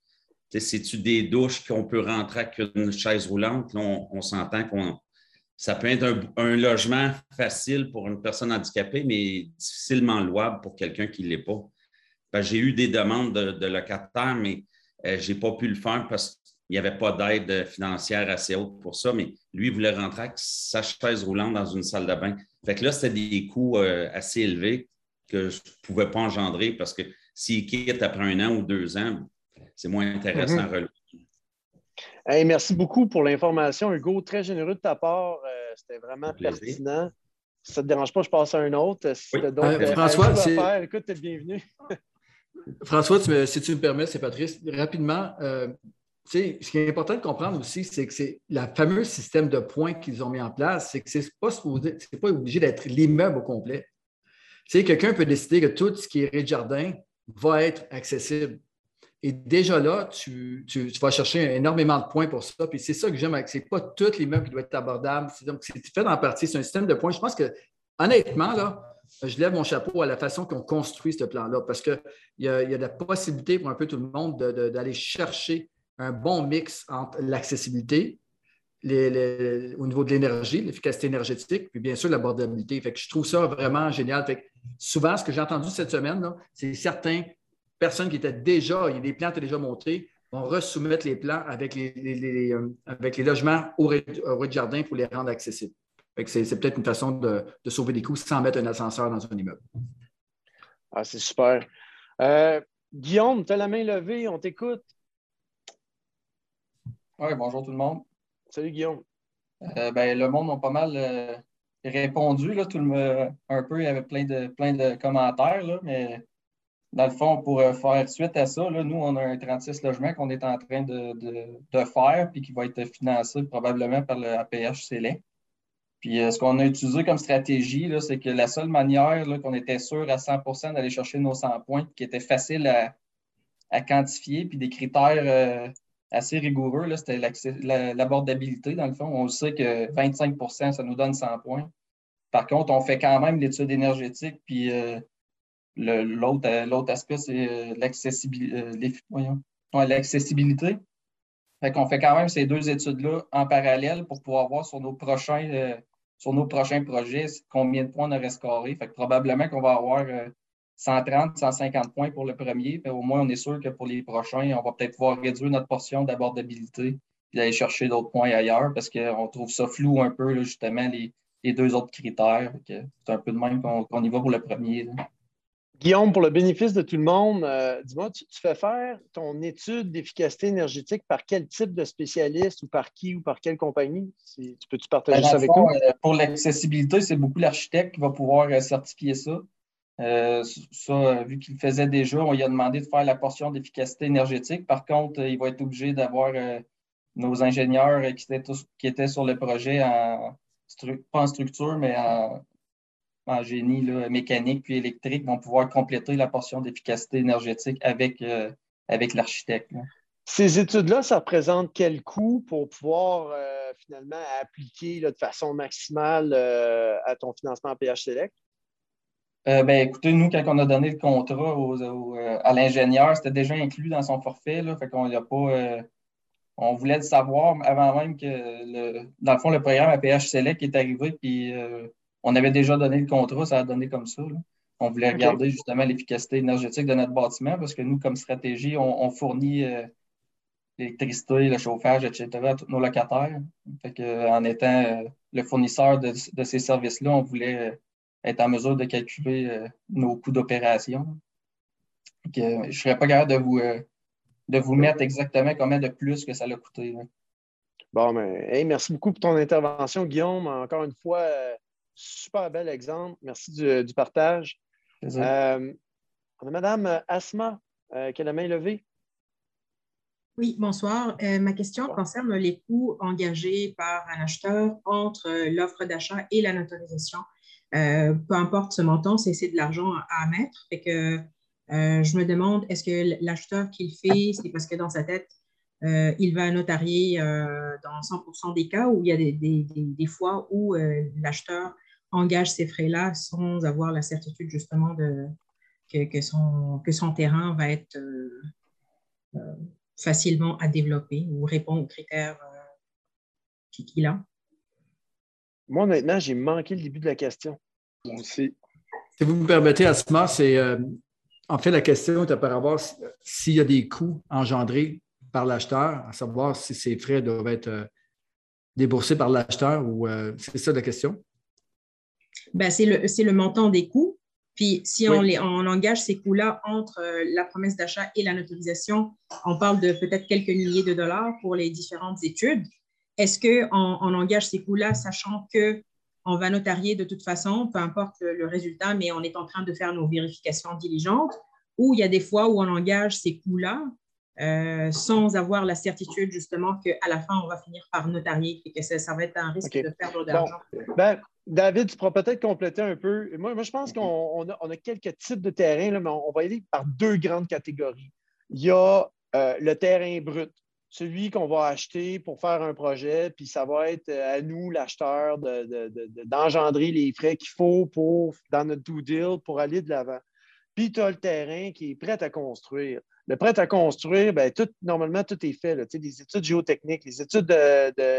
C'est-tu des douches qu'on peut rentrer avec une chaise roulante? on, s'entend qu'on ça peut être un, logement facile pour une personne handicapée, mais difficilement louable pour quelqu'un qui ne l'est pas. Ben, j'ai eu des demandes de, locataires, mais euh, je n'ai pas pu le faire parce qu'il n'y avait pas d'aide financière assez haute pour ça. Mais lui, il voulait rentrer avec sa chaise roulante dans une salle de bain. Fait que là, c'était des coûts euh, assez élevés que je ne pouvais pas engendrer parce que s'il quitte après un an ou deux ans, c'est moins intéressant à mhm. relever. merci beaucoup pour l'information, Hugo. Très généreux de ta part. Euh, c'était vraiment pertinent. Si ça ne te dérange pas, je passe à un autre. Si François, c'est... écoute, tu es bienvenu. François, si tu me permets, c'est Patrice. Rapidement, euh, ce qui est important de comprendre aussi, c'est que c'est le fameux système de points qu'ils ont mis en place, c'est que ce n'est pas, pas obligé d'être l'immeuble au complet. quelqu'un peut décider que tout ce qui est rez-de-jardin va être accessible. Et déjà là, tu, vas chercher énormément de points pour ça. Puis c'est ça que j'aime avec. Ce n'est pas tout l'immeuble qui doit être abordable. Donc, c'est fait en partie. C'est un système de points. Je pense que, honnêtement, là, je lève mon chapeau à la façon qu'on construit ce plan-là parce qu'il y, a, y a la possibilité pour un peu tout le monde d'aller chercher un bon mix entre l'accessibilité, au niveau de l'énergie, l'efficacité énergétique, puis bien sûr l'abordabilité. Je trouve ça vraiment génial. Souvent, ce que j'ai entendu cette semaine, c'est certaines personnes qui étaient déjà, il y a des plans qui étaient déjà montés, vont resoumettre les plans avec les, euh, avec les logements au rez-de-jardin pour les rendre accessibles. C'est peut-être une façon de, sauver des coûts sans mettre un ascenseur dans un immeuble. Ah, c'est super. Euh, Guillaume, tu as la main levée, on t'écoute. Oui, bonjour tout le monde. Salut Guillaume. Euh, ben, le monde a pas mal euh, répondu. Là, tout le, un peu, il y avait plein de, plein de commentaires, là, mais dans le fond, pour faire suite à ça, nous, on a un 36 logements qu'on est en train de, faire puis qui va être financé probablement par le APH Select. Puis ce qu'on a utilisé comme stratégie, c'est que la seule manière qu'on était sûr à 100% d'aller chercher nos 100 points, qui était facile à, quantifier, puis des critères assez rigoureux. C'était l'abordabilité, dans le fond. On sait que 25% ça nous donne 100 points. Par contre, on fait quand même l'étude énergétique, puis euh, euh, l'autre aspect, c'est euh, l'accessibilité. Fait qu'on fait quand même ces deux études-là en parallèle pour pouvoir voir sur nos prochains, sur nos prochains projets combien de points on aurait scoré. Fait probablement qu'on va avoir 130, 150 points pour le premier. au moins, on est sûr que pour les prochains, on va peut-être pouvoir réduire notre portion d'abordabilité et aller chercher d'autres points ailleurs parce qu'on trouve ça flou un peu, justement, les, deux autres critères. C'est un peu de même qu'on y va pour le premier. Guillaume, pour le bénéfice de tout le monde, euh, dis-moi, tu, fais faire ton étude d'efficacité énergétique par quel type de spécialiste ou par qui ou par quelle compagnie? tu peux-tu partager ben, ça avec nous? Euh, pour l'accessibilité, c'est beaucoup l'architecte qui va pouvoir euh, certifier ça. Ça, vu qu'il le faisait déjà, on lui a demandé de faire la portion d'efficacité énergétique. Par contre, il va être obligé d'avoir nos ingénieurs qui étaient, qui étaient sur le projet, en, pas en structure, mais en, génie mécanique puis électrique, vont pouvoir compléter la portion d'efficacité énergétique avec, euh, avec l'architecte. Ces études-là, ça représente quel coût pour pouvoir finalement appliquer de façon maximale à ton financement PH Select? Euh, ben, écoutez, nous, quand on a donné le contrat euh, à l'ingénieur, c'était déjà inclus dans son forfait. Là, fait qu'on a pas. Euh, on voulait le savoir avant même que, le, dans le fond, le programme APH Select est arrivé, puis on avait déjà donné le contrat, ça a donné comme ça. On voulait regarder justement l'efficacité énergétique de notre bâtiment parce que nous, comme stratégie, on, fournit l'électricité, le chauffage, etc. à tous nos locataires. Fait en étant le fournisseur de, de ces services-là, on voulait être en mesure de calculer euh, nos coûts d'opération. je ne serais pas capable de vous, euh, de vous mettre exactement combien de plus que ça l'a coûté. Bon, mais merci beaucoup pour ton intervention, Guillaume. Encore une fois, euh, super bel exemple. Merci du, partage. on a Madame Asma qui a la main levée. Oui, bonsoir. Euh, ma question concerne les coûts engagés par un acheteur entre euh, l'offre d'achat et la notarisation. Euh, peu importe ce montant, c'est de l'argent à, mettre. que, je me demande, est-ce que l'acheteur qui le fait, c'est parce que dans sa tête, il va notarier dans 100% des cas ou il y a des, fois où l'acheteur engage ces frais-là sans avoir la certitude justement de, que, son, que son terrain va être facilement à développer ou répond aux critères euh, qu'il a? Moi, honnêtement, j'ai manqué le début de la question. Si vous me permettez, Asma, c'est euh, en fait la question est à rapport s'il y a des coûts engendrés par l'acheteur, à savoir si ces frais doivent être euh, déboursés par l'acheteur ou c'est ça la question? Ben, c'est le, le, montant des coûts puis si on, les, on, engage ces coûts-là entre euh, la promesse d'achat et la notarisation, on parle de peut-être quelques milliers de dollars pour les différentes études. Est-ce qu'on on engage ces coûts-là, sachant qu'on va notarier de toute façon, peu importe le, résultat, mais on est en train de faire nos vérifications diligentes, ou il y a des fois où on engage ces coûts-là euh, sans avoir la certitude justement qu'à la fin, on va finir par notarier et que ça, va être un risque de perdre de l'argent. Ben, David, tu pourras peut-être compléter un peu. Moi, moi je pense qu'on a, quelques types de terrains, là, mais on, va y aller par deux grandes catégories. Il y a euh, le terrain brut, celui qu'on va acheter pour faire un projet, puis ça va être euh, à nous, l'acheteur, d'engendrer les frais qu'il faut pour, dans notre due deal pour aller de l'avant. Puis tu as le terrain qui est prêt à construire. Le prêt à construire, bien, tout, normalement, tout est fait. Là, les études géotechniques, les études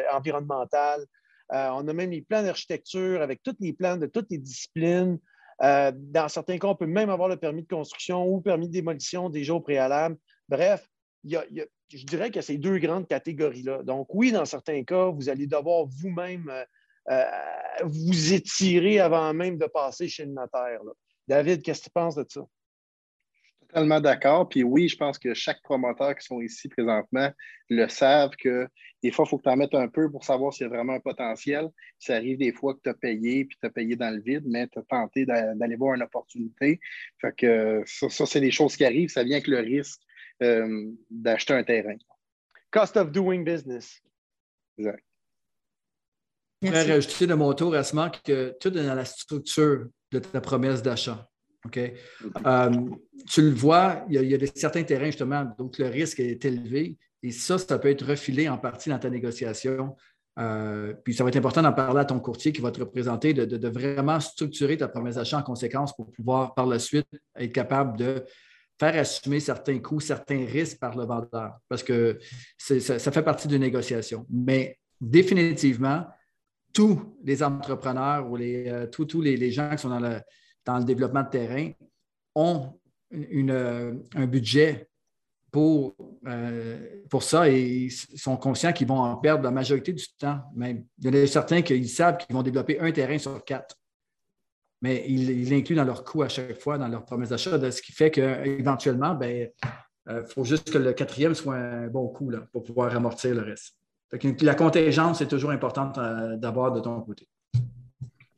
environnementales. Euh, on a même les plans d'architecture avec tous les plans de toutes les disciplines. Euh, dans certains cas, on peut même avoir le permis de construction ou permis de démolition déjà au préalable. Bref, je dirais qu'il y a ces deux grandes catégories-là. Donc, oui, dans certains cas, vous allez devoir vous-même euh, vous étirer avant même de passer chez le notaire. David, qu'est-ce que tu penses de ça? Totalement d'accord. Puis oui, je pense que chaque promoteur qui sont ici présentement le savent que des fois, il faut que tu en mettes un peu pour savoir s'il y a vraiment un potentiel. Ça arrive des fois que tu as payé, puis tu as payé dans le vide, mais tu as tenté d'aller voir une opportunité. Fait que ça, c'est des choses qui arrivent. Ça vient avec le risque euh, d'acheter un terrain. Cost of doing business. Exact. Je voudrais rajouter de mon tour, Asma, que tout est dans la structure de ta promesse d'achat. OK? Euh, tu le vois, il y, a, certains terrains, justement, donc le risque est élevé. Et ça, ça peut être refilé en partie dans ta négociation. Euh, puis ça va être important d'en parler à ton courtier qui va te représenter, de, vraiment structurer ta promesse d'achat en conséquence pour pouvoir par la suite être capable de faire assumer certains coûts, certains risques par le vendeur, parce que ça, fait partie d'une négociation. Mais définitivement, tous les entrepreneurs ou les, euh, tous, les, gens qui sont dans le, dans le développement de terrain ont un budget pour, euh, pour ça et ils sont conscients qu'ils vont en perdre la majorité du temps même. Il y en a certains qui savent qu'ils vont développer un terrain sur quatre, mais ils l'incluent dans leur coût à chaque fois, dans leur promesse d'achat, ce qui fait qu'éventuellement, il ben, euh, faut juste que le quatrième soit un bon coût là, pour pouvoir amortir le reste. la contingence est toujours importante euh, d'avoir de ton côté.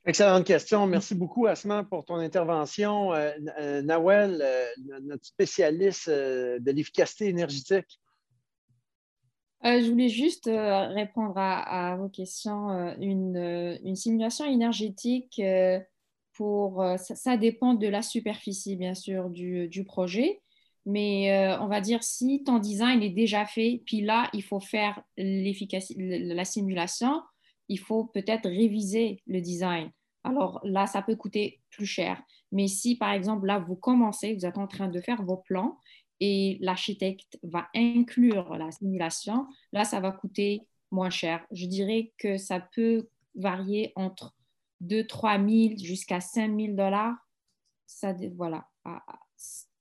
Excellente question. Merci beaucoup, Asma, pour ton intervention. Euh, euh, Nawel, euh, notre spécialiste de l'efficacité énergétique. je voulais juste répondre à, vos questions. Une, simulation énergétique, pour, ça, dépend de la superficie, bien sûr, du, du projet. Mais on va dire si ton design est déjà fait, puis là, il faut faire la simulation il faut peut-être réviser le design. Alors là, ça peut coûter plus cher. Mais si, par exemple, là, vous commencez, vous êtes en train de faire vos plans et l'architecte va inclure la simulation, là, ça va coûter moins cher. Je dirais que ça peut varier entre 2 3 000 jusqu'à 5 000 dollars. Ça, voilà.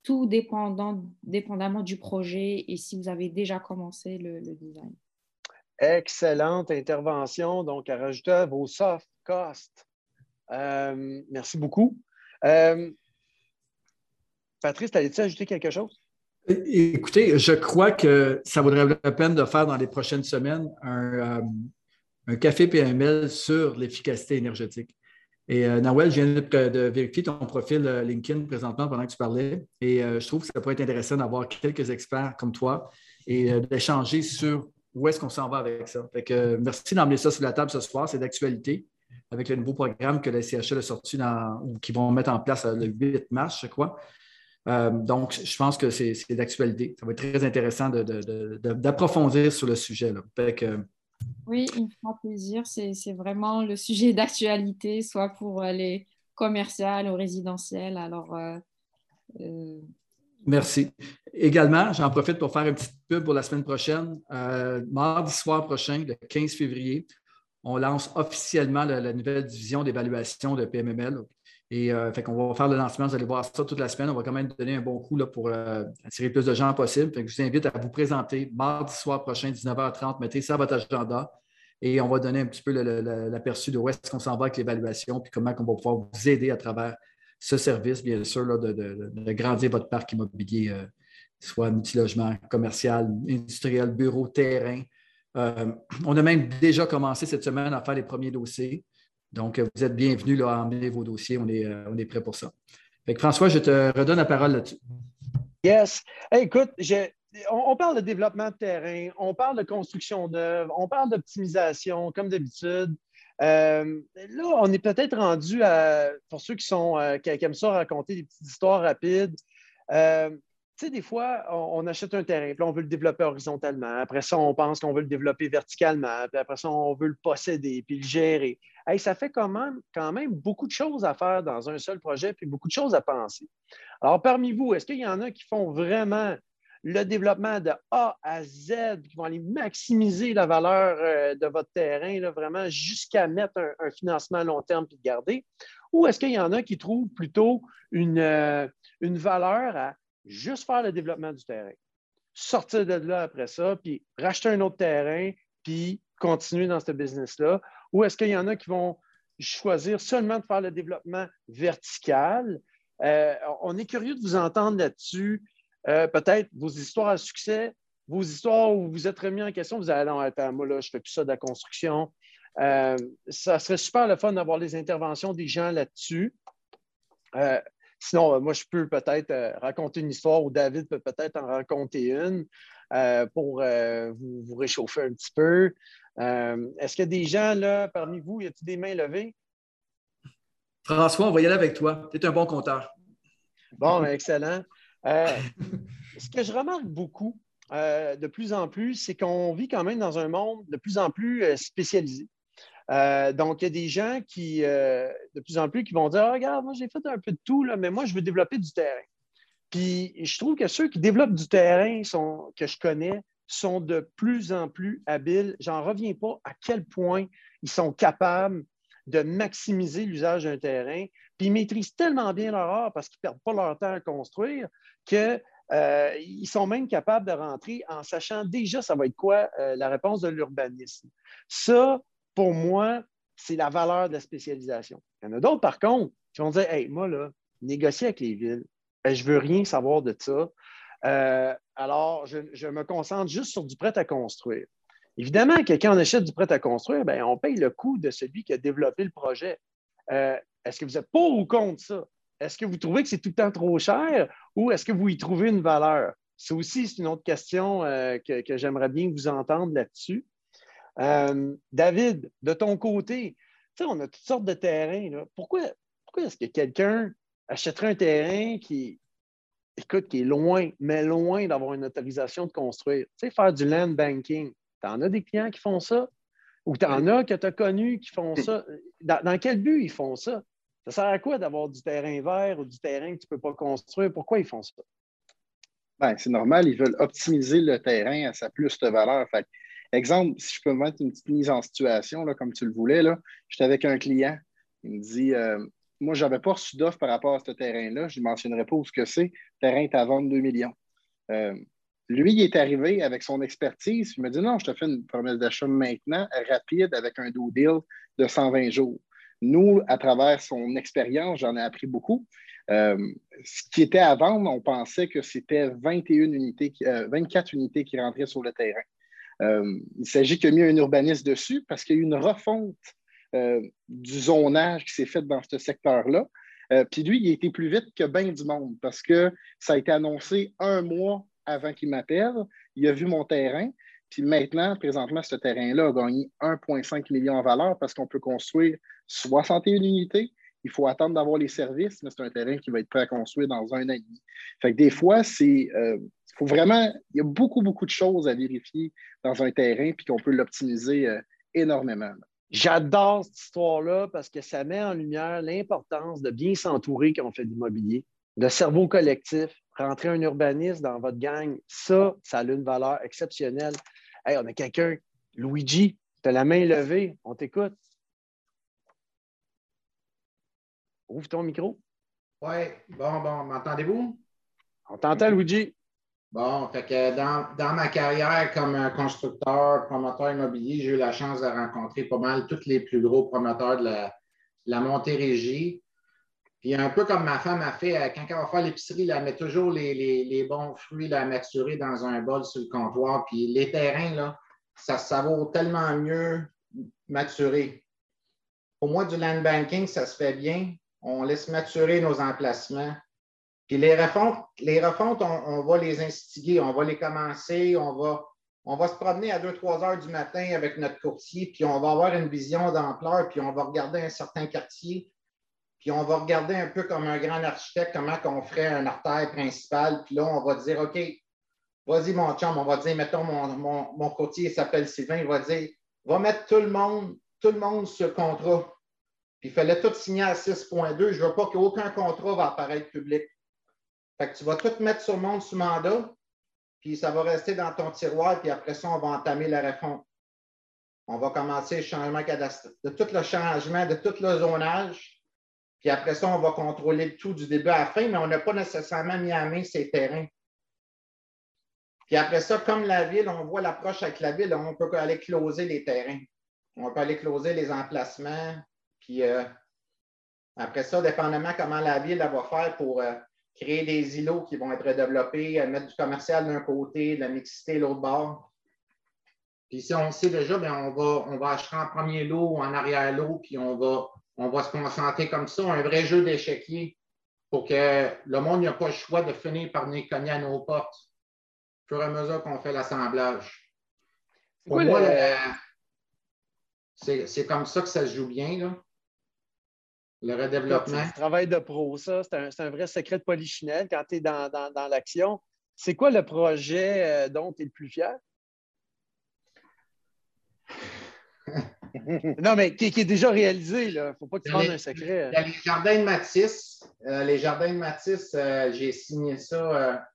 Tout dépendant, dépendamment du projet et si vous avez déjà commencé le design. Excellente intervention. Donc, à rajouter vos soft costs. Euh, merci beaucoup. Euh, Patrice, allais-tu ajouter quelque chose? Écoutez, je crois que ça vaudrait la peine de faire dans les prochaines semaines un, euh, un café PML sur l'efficacité énergétique. Et Nawel, je viens de, vérifier ton profil LinkedIn présentement pendant que tu parlais. Et je trouve que ça pourrait être intéressant d'avoir quelques experts comme toi et d'échanger sur où est-ce qu'on s'en va avec ça? merci d'emmener ça sur la table ce soir. C'est d'actualité avec le nouveau programme que la CHL a sorti dans, ou qui vont mettre en place le 8 mars, je crois. donc, je pense que c'est d'actualité. Ça va être très intéressant d'approfondir sur le sujet. Oui, il me fera plaisir. C'est vraiment le sujet d'actualité, soit pour les commerciales ou résidentielles. Alors, euh, euh, Merci. Également, j'en profite pour faire une petite pub pour la semaine prochaine. Euh, mardi soir prochain, le 15 février, on lance officiellement la, nouvelle division d'évaluation de PMML. Et fait qu'on va faire le lancement, vous allez voir ça toute la semaine. On va quand même donner un bon coup là, pour attirer plus de gens possible. je vous invite à vous présenter mardi soir prochain, 19h30. Mettez ça à votre agenda et on va donner un petit peu l'aperçu de où est-ce qu'on s'en va avec l'évaluation, puis comment on va pouvoir vous aider à travers ce service, bien sûr, de, grandir votre parc immobilier, euh, soit multilogement, commercial, industriel, bureau, terrain. Euh, on a même déjà commencé cette semaine à faire les premiers dossiers. Donc, vous êtes bienvenus à emmener vos dossiers. On est, euh, on est prêt pour ça. François, je te redonne la parole là-dessus. Yes. écoute, j'ai on, parle de développement de terrain, on parle de construction neuve, on parle d'optimisation, comme d'habitude. Euh, là, on est peut-être rendu à, pour ceux qui, sont, euh, qui, aiment ça raconter des petites histoires rapides. Euh, tu sais, des fois, on, achète un terrain, puis on veut le développer horizontalement. Après ça, on pense qu'on veut le développer verticalement. Puis après ça, on veut le posséder, puis le gérer. ça fait quand même, quand même beaucoup de choses à faire dans un seul projet, puis beaucoup de choses à penser. Alors, parmi vous, est-ce qu'il y en a qui font vraiment le développement de A à Z, qui vont aller maximiser la valeur euh, de votre terrain, vraiment jusqu'à mettre un, financement à long terme et le garder? Ou est-ce qu'il y en a qui trouvent plutôt une, euh, une valeur à juste faire le développement du terrain, sortir de là après ça, puis racheter un autre terrain, puis continuer dans ce business-là? Ou est-ce qu'il y en a qui vont choisir seulement de faire le développement vertical? Euh, on est curieux de vous entendre là-dessus. Euh, peut-être vos histoires à succès, vos histoires où vous êtes remis en question, vous allez, non, attends, moi, là, je ne fais plus ça de la construction. Euh, ça serait super le fun d'avoir les interventions des gens là-dessus. Euh, sinon, moi, je peux peut-être raconter une histoire ou David peut peut-être en raconter une pour vous, réchauffer un petit peu. Est-ce qu'il y a des gens là parmi vous? Y a-t-il des mains levées? François, on va y aller avec toi. Tu es un bon compteur. Bon, ben, excellent. Euh, ce que je remarque beaucoup euh, de plus en plus, c'est qu'on vit quand même dans un monde de plus en plus euh, spécialisé. donc, il y a des gens qui, de plus en plus, qui vont dire ah, Regarde, moi, j'ai fait un peu de tout, là, mais moi, je veux développer du terrain. Puis, je trouve que ceux qui développent du terrain sont, que je connais sont de plus en plus habiles. J'en reviens pas à quel point ils sont capables de maximiser l'usage d'un terrain. Puis ils maîtrisent tellement bien leur art parce qu'ils ne perdent pas leur temps à construire qu'ils euh, sont même capables de rentrer en sachant déjà ça va être quoi euh, la réponse de l'urbanisme. Ça, pour moi, c'est la valeur de la spécialisation. Il y en a d'autres, par contre, qui vont dire Hey, moi, là, négocier avec les villes, ben, je ne veux rien savoir de ça. Euh, alors, je, je, me concentre juste sur du prêt à construire. Évidemment que quand on achète du prêt à construire, bien, on paye le coût de celui qui a développé le projet. Est-ce que vous êtes pour ou contre ça? Est-ce que vous trouvez que c'est tout le temps trop cher ou est-ce que vous y trouvez une valeur? C'est aussi une autre question euh, que, j'aimerais bien vous entendre là-dessus. Euh, David, de ton côté, on a toutes sortes de terrains. Pourquoi, pourquoi est-ce que quelqu'un achèterait un terrain qui, écoute, qui est loin, mais loin d'avoir une autorisation de construire? Tu sais, faire du land banking. Tu en as des clients qui font ça? Ou tu en as que tu as connus qui font ça? Dans, quel but ils font ça? Ça sert à quoi d'avoir du terrain vert ou du terrain que tu ne peux pas construire? Pourquoi ils font ça? Ben, c'est normal, ils veulent optimiser le terrain à sa plus de valeur. Exemple, si je peux mettre une petite mise en situation, là, comme tu le voulais, j'étais avec un client. Il me dit euh, Moi, je n'avais pas reçu d'offre par rapport à ce terrain-là. Je ne mentionnerai pas où ce que c'est. Terrain est à vendre 2 millions. Euh, lui, il est arrivé avec son expertise. Il me dit non, je te fais une promesse d'achat maintenant, rapide, avec un do deal de 120 jours. Nous, à travers son expérience, j'en ai appris beaucoup. Euh, ce qui était à vendre, on pensait que c'était 21 unités, 24 euh, unités qui rentraient sur le terrain. Euh, il s'agit qu'il y a mis un urbaniste dessus parce qu'il y a eu une refonte du zonage qui s'est faite dans ce secteur-là. Puis lui, il a été plus vite que bien du monde parce que ça a été annoncé un mois avant qu'il m'appelle. il a vu mon terrain. Puis maintenant, présentement, ce terrain-là a gagné 1,5 million en valeur parce qu'on peut construire 61 unités. Il faut attendre d'avoir les services, mais c'est un terrain qui va être prêt à construire dans un an et. Fait que des fois, c'est. Euh, faut vraiment. Il y a beaucoup, beaucoup de choses à vérifier dans un terrain, puis qu'on peut l'optimiser euh, énormément. J'adore cette histoire-là parce que ça met en lumière l'importance de bien s'entourer quand on fait de l'immobilier. Le cerveau collectif, rentrer un urbaniste dans votre gang, ça, ça a une valeur exceptionnelle. Hey, on a quelqu'un, Luigi, tu as la main levée, on t'écoute. Ouvre ton micro. Oui, bon, bon, m'entendez-vous? On t'entend, Luigi. Bon, fait que dans, ma carrière comme constructeur, promoteur immobilier, j'ai eu la chance de rencontrer pas mal tous les plus gros promoteurs de la, Montérégie. Puis un peu comme ma femme a fait, euh, quand elle va faire l'épicerie, elle met toujours les, bons fruits la maturer dans un bol sur le comptoir. Puis les terrains, là, ça, vaut tellement mieux maturer. Pour moi, du land banking, ça se fait bien. On laisse maturer nos emplacements. Puis les refontes, les refontes on, va les instiguer, on va les commencer, on va, on va se promener à 2-3 heures du matin avec notre courtier, puis on va avoir une vision d'ampleur, puis on va regarder un certain quartier, puis on va regarder un peu comme un grand architecte, comment on ferait un artère principal, puis là, on va dire, OK, vas-y, mon chum, on va dire, mettons, mon, mon, mon courtier s'appelle Sylvain, il va dire, va mettre tout le monde, tout le monde sur contrat. Puis il fallait tout signer à 6.2. Je ne veux pas qu'aucun contrat va apparaître public. Fait que tu vas tout mettre sur le monde sous mandat, puis ça va rester dans ton tiroir, puis après ça, on va entamer la réforme. On va commencer le changement cadastral, de tout le changement, de tout le zonage, puis après ça, on va contrôler tout du début à la fin, mais on n'a pas nécessairement mis à main ces terrains. Puis après ça, comme la ville, on voit l'approche avec la ville, on peut aller closer les terrains. On peut aller closer les emplacements. Puis euh, après ça, dépendamment comment la ville va faire pour euh, créer des îlots qui vont être développés, euh, mettre du commercial d'un côté, de la mixité de l'autre bord. Puis si on sait déjà, bien, on, va, on va acheter en premier lot ou en arrière lot, puis on va, on va se concentrer comme ça, un vrai jeu d'échiquier pour que le monde n'ait pas le choix de finir par venir cogner à nos portes au fur et à mesure qu'on fait l'assemblage. Pour moi, c'est comme ça que ça se joue bien. Là. Le redéveloppement. C'est un travail de pro, ça. C'est un, vrai secret de polichinelle quand tu es dans, l'action. C'est quoi le projet euh, dont tu es le plus fier? non, mais qui, est déjà réalisé, Il ne faut pas que tu un secret. Il y a les jardins de Matisse. Euh, les jardins de Matisse, euh, j'ai signé ça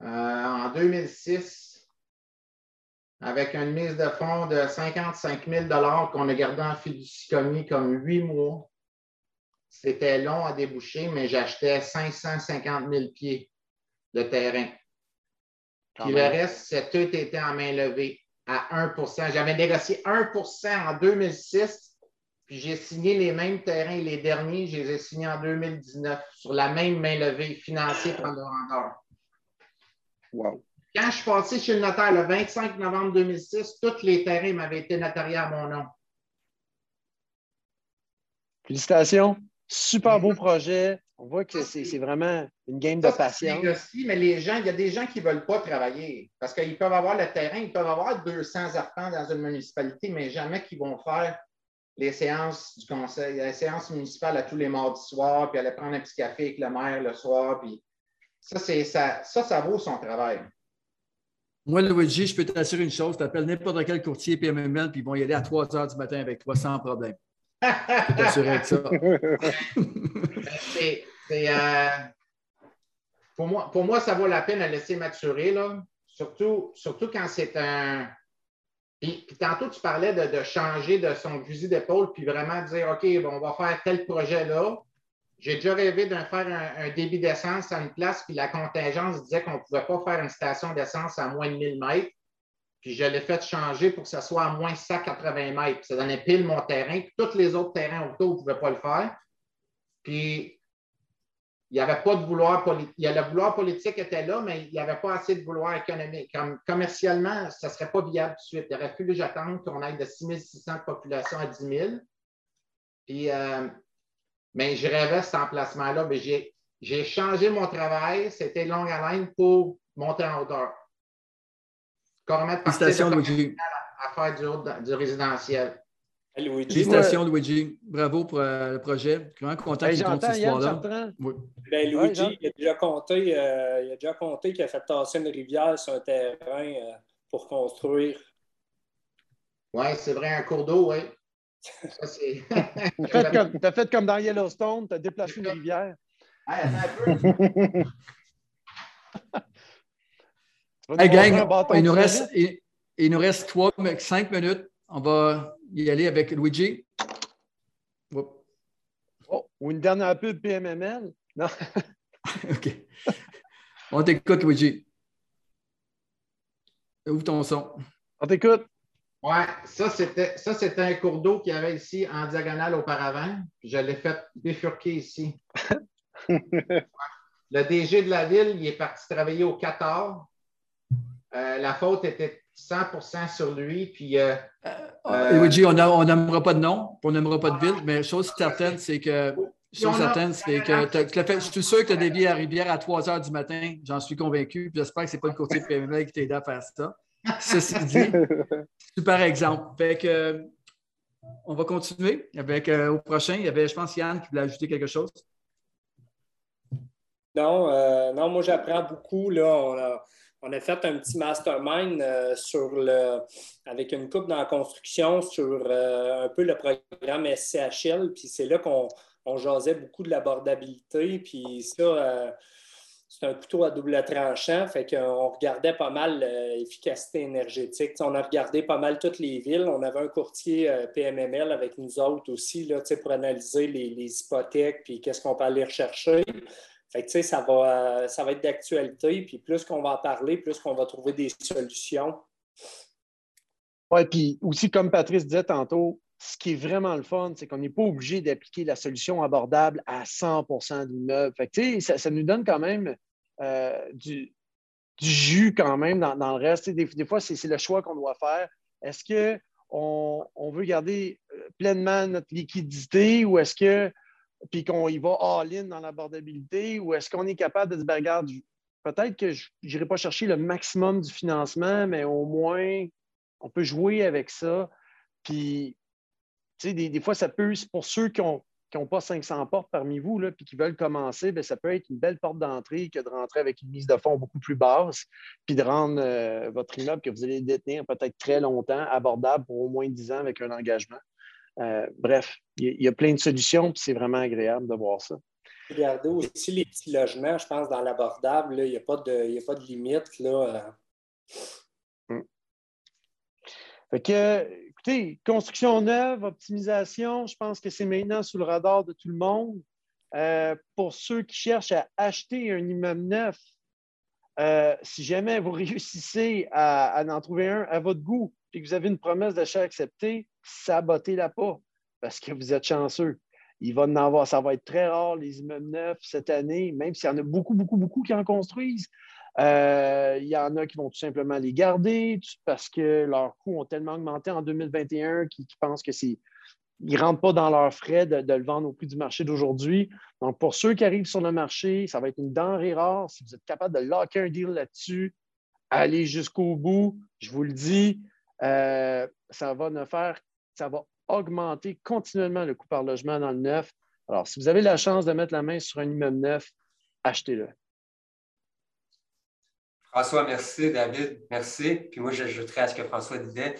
en 2006 avec une mise de fonds de 55 000 qu'on a gardé en fiduciarie comme huit mois. C'était long à déboucher, mais j'achetais 550 000 pieds de terrain. Puis le reste, c'est tout était en main levée à 1% J'avais négocié 1% en 2006, puis j'ai signé les mêmes terrains. Les derniers, je les ai signés en 2019 sur la même main levée financée par le vendeur. Wow. Quand je suis passé chez le notaire le 25 novembre 2006, tous les terrains m'avaient été notariés à mon nom. Félicitations. Super beau projet. On voit que c'est vraiment une game de patience. mais les gens, il y a des gens qui ne veulent pas travailler parce qu'ils peuvent avoir le terrain, ils peuvent avoir 200 arpents dans une municipalité, mais jamais qu'ils vont faire les séances du conseil, les séances municipales à tous les mardis soirs, puis aller prendre un petit café avec le maire le soir. Puis ça, ça, ça, ça vaut son travail. Moi, Luigi, je peux t'assurer une chose, tu appelles n'importe quel courtier PMML, puis ils vont y aller à 3 heures du matin avec toi sans problème. Je peux t'assurer de ça. Euh, pour, moi, pour moi, ça vaut la peine de laisser maturer, là. Surtout, surtout quand c'est un. Puis, tantôt, tu parlais de, changer de son fusil d'épaule, puis vraiment dire OK, bon, on va faire tel projet-là. J'ai déjà rêvé de faire un, débit d'essence à une place, puis la contingence disait qu'on ne pouvait pas faire une station d'essence à moins de 1000 mètres. Puis je l'ai fait changer pour que ça soit à moins 180 mètres. ça donnait pile mon terrain. Puis tous les autres terrains autour ne pouvaient pas le faire. Puis il n'y avait pas de vouloir politique. Le vouloir politique était là, mais il n'y avait pas assez de vouloir économique. Comme, commercialement, ça ne serait pas viable tout de suite. Il aurait fallu que j'attende qu'on aille de 6 600 de population à 10 000. Puis, euh, mais je rêvais cet emplacement-là. Mais j'ai changé mon travail. C'était longue haleine pour monter en hauteur. carrément partir de à, faire du, du résidentiel. Félicitations, Luigi. Bravo pour euh, le projet. Vraiment content que tu comptes cette histoire-là. Ben, Luigi, il, a déjà compté, euh, il a déjà compté qu'il a fait tasser une rivière sur un terrain euh, pour construire. Oui, c'est vrai, un cours d'eau, oui. tu as, fait comme dans Yellowstone, tu as déplacé une rivière. hey, gang, il nous, reste, il, il nous reste 3, 5 minutes. On va y aller avec Luigi. Oh, ou une dernière pub PMML? Non. OK. On t'écoute, Luigi. Ouvre ton son? On t'écoute. Ouais, ça c'était ça c'était un cours d'eau qu'il y avait ici en diagonale auparavant. je l'ai fait bifurquer ici. Le DG de la ville, il est parti travailler au Qatar. Euh, la faute était 100% sur lui. Puis, euh, euh, Luigi, on n'aimera pas de nom, on n'aimera pas de ville, mais chose certaine, c'est que. Chose certaine, c'est que je suis sûr que tu as dévié à Rivière à 3 heures du matin, j'en suis convaincu. J'espère que ce n'est pas le côté PML qui t'a aidé à faire ça. Ceci dit, super exemple. Fait que, on va continuer avec euh, au prochain. Il y avait, je pense, Yann qui voulait ajouter quelque chose. Non, non moi j'apprends beaucoup. Là, on a, on a fait un petit mastermind euh, sur le, avec une coupe dans la construction sur euh, un peu le programme SCHL. Puis c'est là qu'on on jasait beaucoup de l'abordabilité. Puis ça, euh, c'est un couteau à double tranchant. Fait qu'on regardait pas mal l'efficacité énergétique. on a regardé pas mal toutes les villes. On avait un courtier PMML avec nous autres aussi là, pour analyser les, les hypothèques puis qu'est-ce qu'on peut aller rechercher. Fait que, ça va, ça va être d'actualité, puis plus qu'on va en parler, plus qu'on va trouver des solutions. Oui, puis aussi, comme Patrice disait tantôt, ce qui est vraiment le fun, c'est qu'on n'est pas obligé d'appliquer la solution abordable à 100 de l'immeuble. Fait que, ça, ça nous donne quand même euh, du, jus quand même dans, le reste. Des, des, fois, c'est le choix qu'on doit faire. Est-ce qu'on on veut garder euh, pleinement notre liquidité ou est-ce que puis qu'on y va all-in dans l'abordabilité ou est-ce qu'on est capable de ben, regarde, peut-être que je n'irai pas chercher le maximum du financement, mais au moins, on peut jouer avec ça. Puis, tu sais, des, fois, ça peut, pour ceux qui n'ont pas 500 portes parmi vous, là, puis qui veulent commencer, bien, ça peut être une belle porte d'entrée que de rentrer avec une mise de fonds beaucoup plus basse, puis de rendre euh, votre immeuble que vous allez détenir peut-être très longtemps abordable pour au moins 10 ans avec un engagement. Euh, bref, il y, a plein de solutions, puis c'est vraiment agréable de voir ça. Regardez aussi les petits logements, je pense, dans l'abordable, il n'y a, pas de, a pas de limite. Là. Euh. Fait que, écoutez, construction neuve, optimisation, je pense que c'est maintenant sous le radar de tout le monde. Euh, pour ceux qui cherchent à acheter un immeuble neuf, si jamais vous réussissez à, en trouver un à votre goût, puis que vous avez une promesse d'achat acceptée, sabotez-la pas parce que vous êtes chanceux. Il va en avoir, ça va être très rare, les immeubles neufs cette année, même s'il y en a beaucoup, beaucoup, beaucoup qui en construisent. Euh, il y en a qui vont tout simplement les garder parce que leurs coûts ont tellement augmenté en 2021 qu'ils pensent que c'est. Ils ne rentrent pas dans leurs frais de, le vendre au prix du marché d'aujourd'hui. Donc, pour ceux qui arrivent sur le marché, ça va être une denrée rare. Si vous êtes capable de locker un deal là-dessus, allez jusqu'au bout. Je vous le dis, euh, ça va ne faire ça va augmenter continuellement le coût par logement dans le neuf. Alors, si vous avez la chance de mettre la main sur un immeuble neuf, achetez-le. François, merci. David, merci. Puis moi, j'ajouterais à ce que François disait,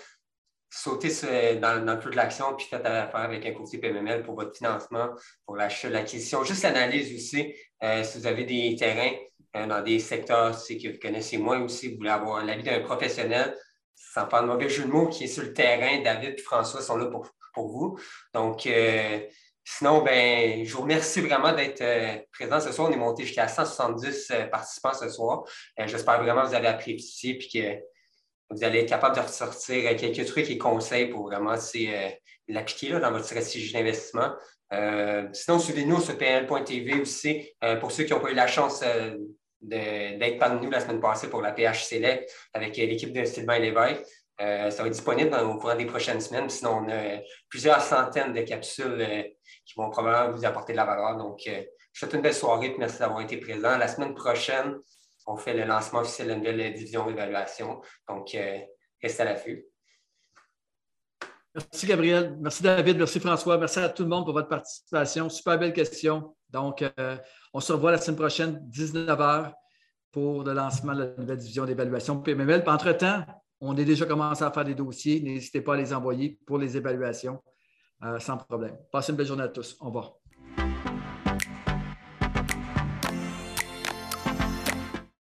sauter dans, dans toute l'action, puis faites affaire avec un courtier PMML pour votre financement, pour l'achat, l'acquisition. Juste l'analyse aussi, euh, si vous avez des terrains euh, dans des secteurs que vous connaissez moins aussi, vous voulez avoir l'avis d'un professionnel, sans faire de mauvais jeu de mots, qui est sur le terrain. David et François sont là pour, pour vous. Donc, euh, sinon, ben, je vous remercie vraiment d'être euh, présent ce soir. On est monté jusqu'à 170 euh, participants ce soir. J'espère vraiment que vous avez apprécié et que vous allez être capable de ressortir quelques trucs et conseils pour vraiment l'appliquer dans votre stratégie d'investissement. sinon, suivez-nous sur pnl.tv aussi. pour ceux qui n'ont pas eu la chance d'être parmi nous la semaine passée pour la PH Select avec l'équipe de Sylvain Lévesque. Euh, ça va être disponible au cours des prochaines semaines. Sinon, on a plusieurs centaines de capsules euh, qui vont probablement vous apporter de la valeur. Donc, euh, je souhaite une belle soirée et merci d'avoir été présent. La semaine prochaine, on fait le lancement officiel de la nouvelle division d'évaluation. Donc, restez à l'affût. Merci Gabriel, merci David, merci François, merci à tout le monde pour votre participation. Super belle question. Donc, on se revoit la semaine prochaine, 19h, pour le lancement de la nouvelle division d'évaluation PMML. Entre-temps, on a déjà commencé à faire des dossiers. N'hésitez pas à les envoyer pour les évaluations sans problème. Passez une belle journée à tous. Au revoir.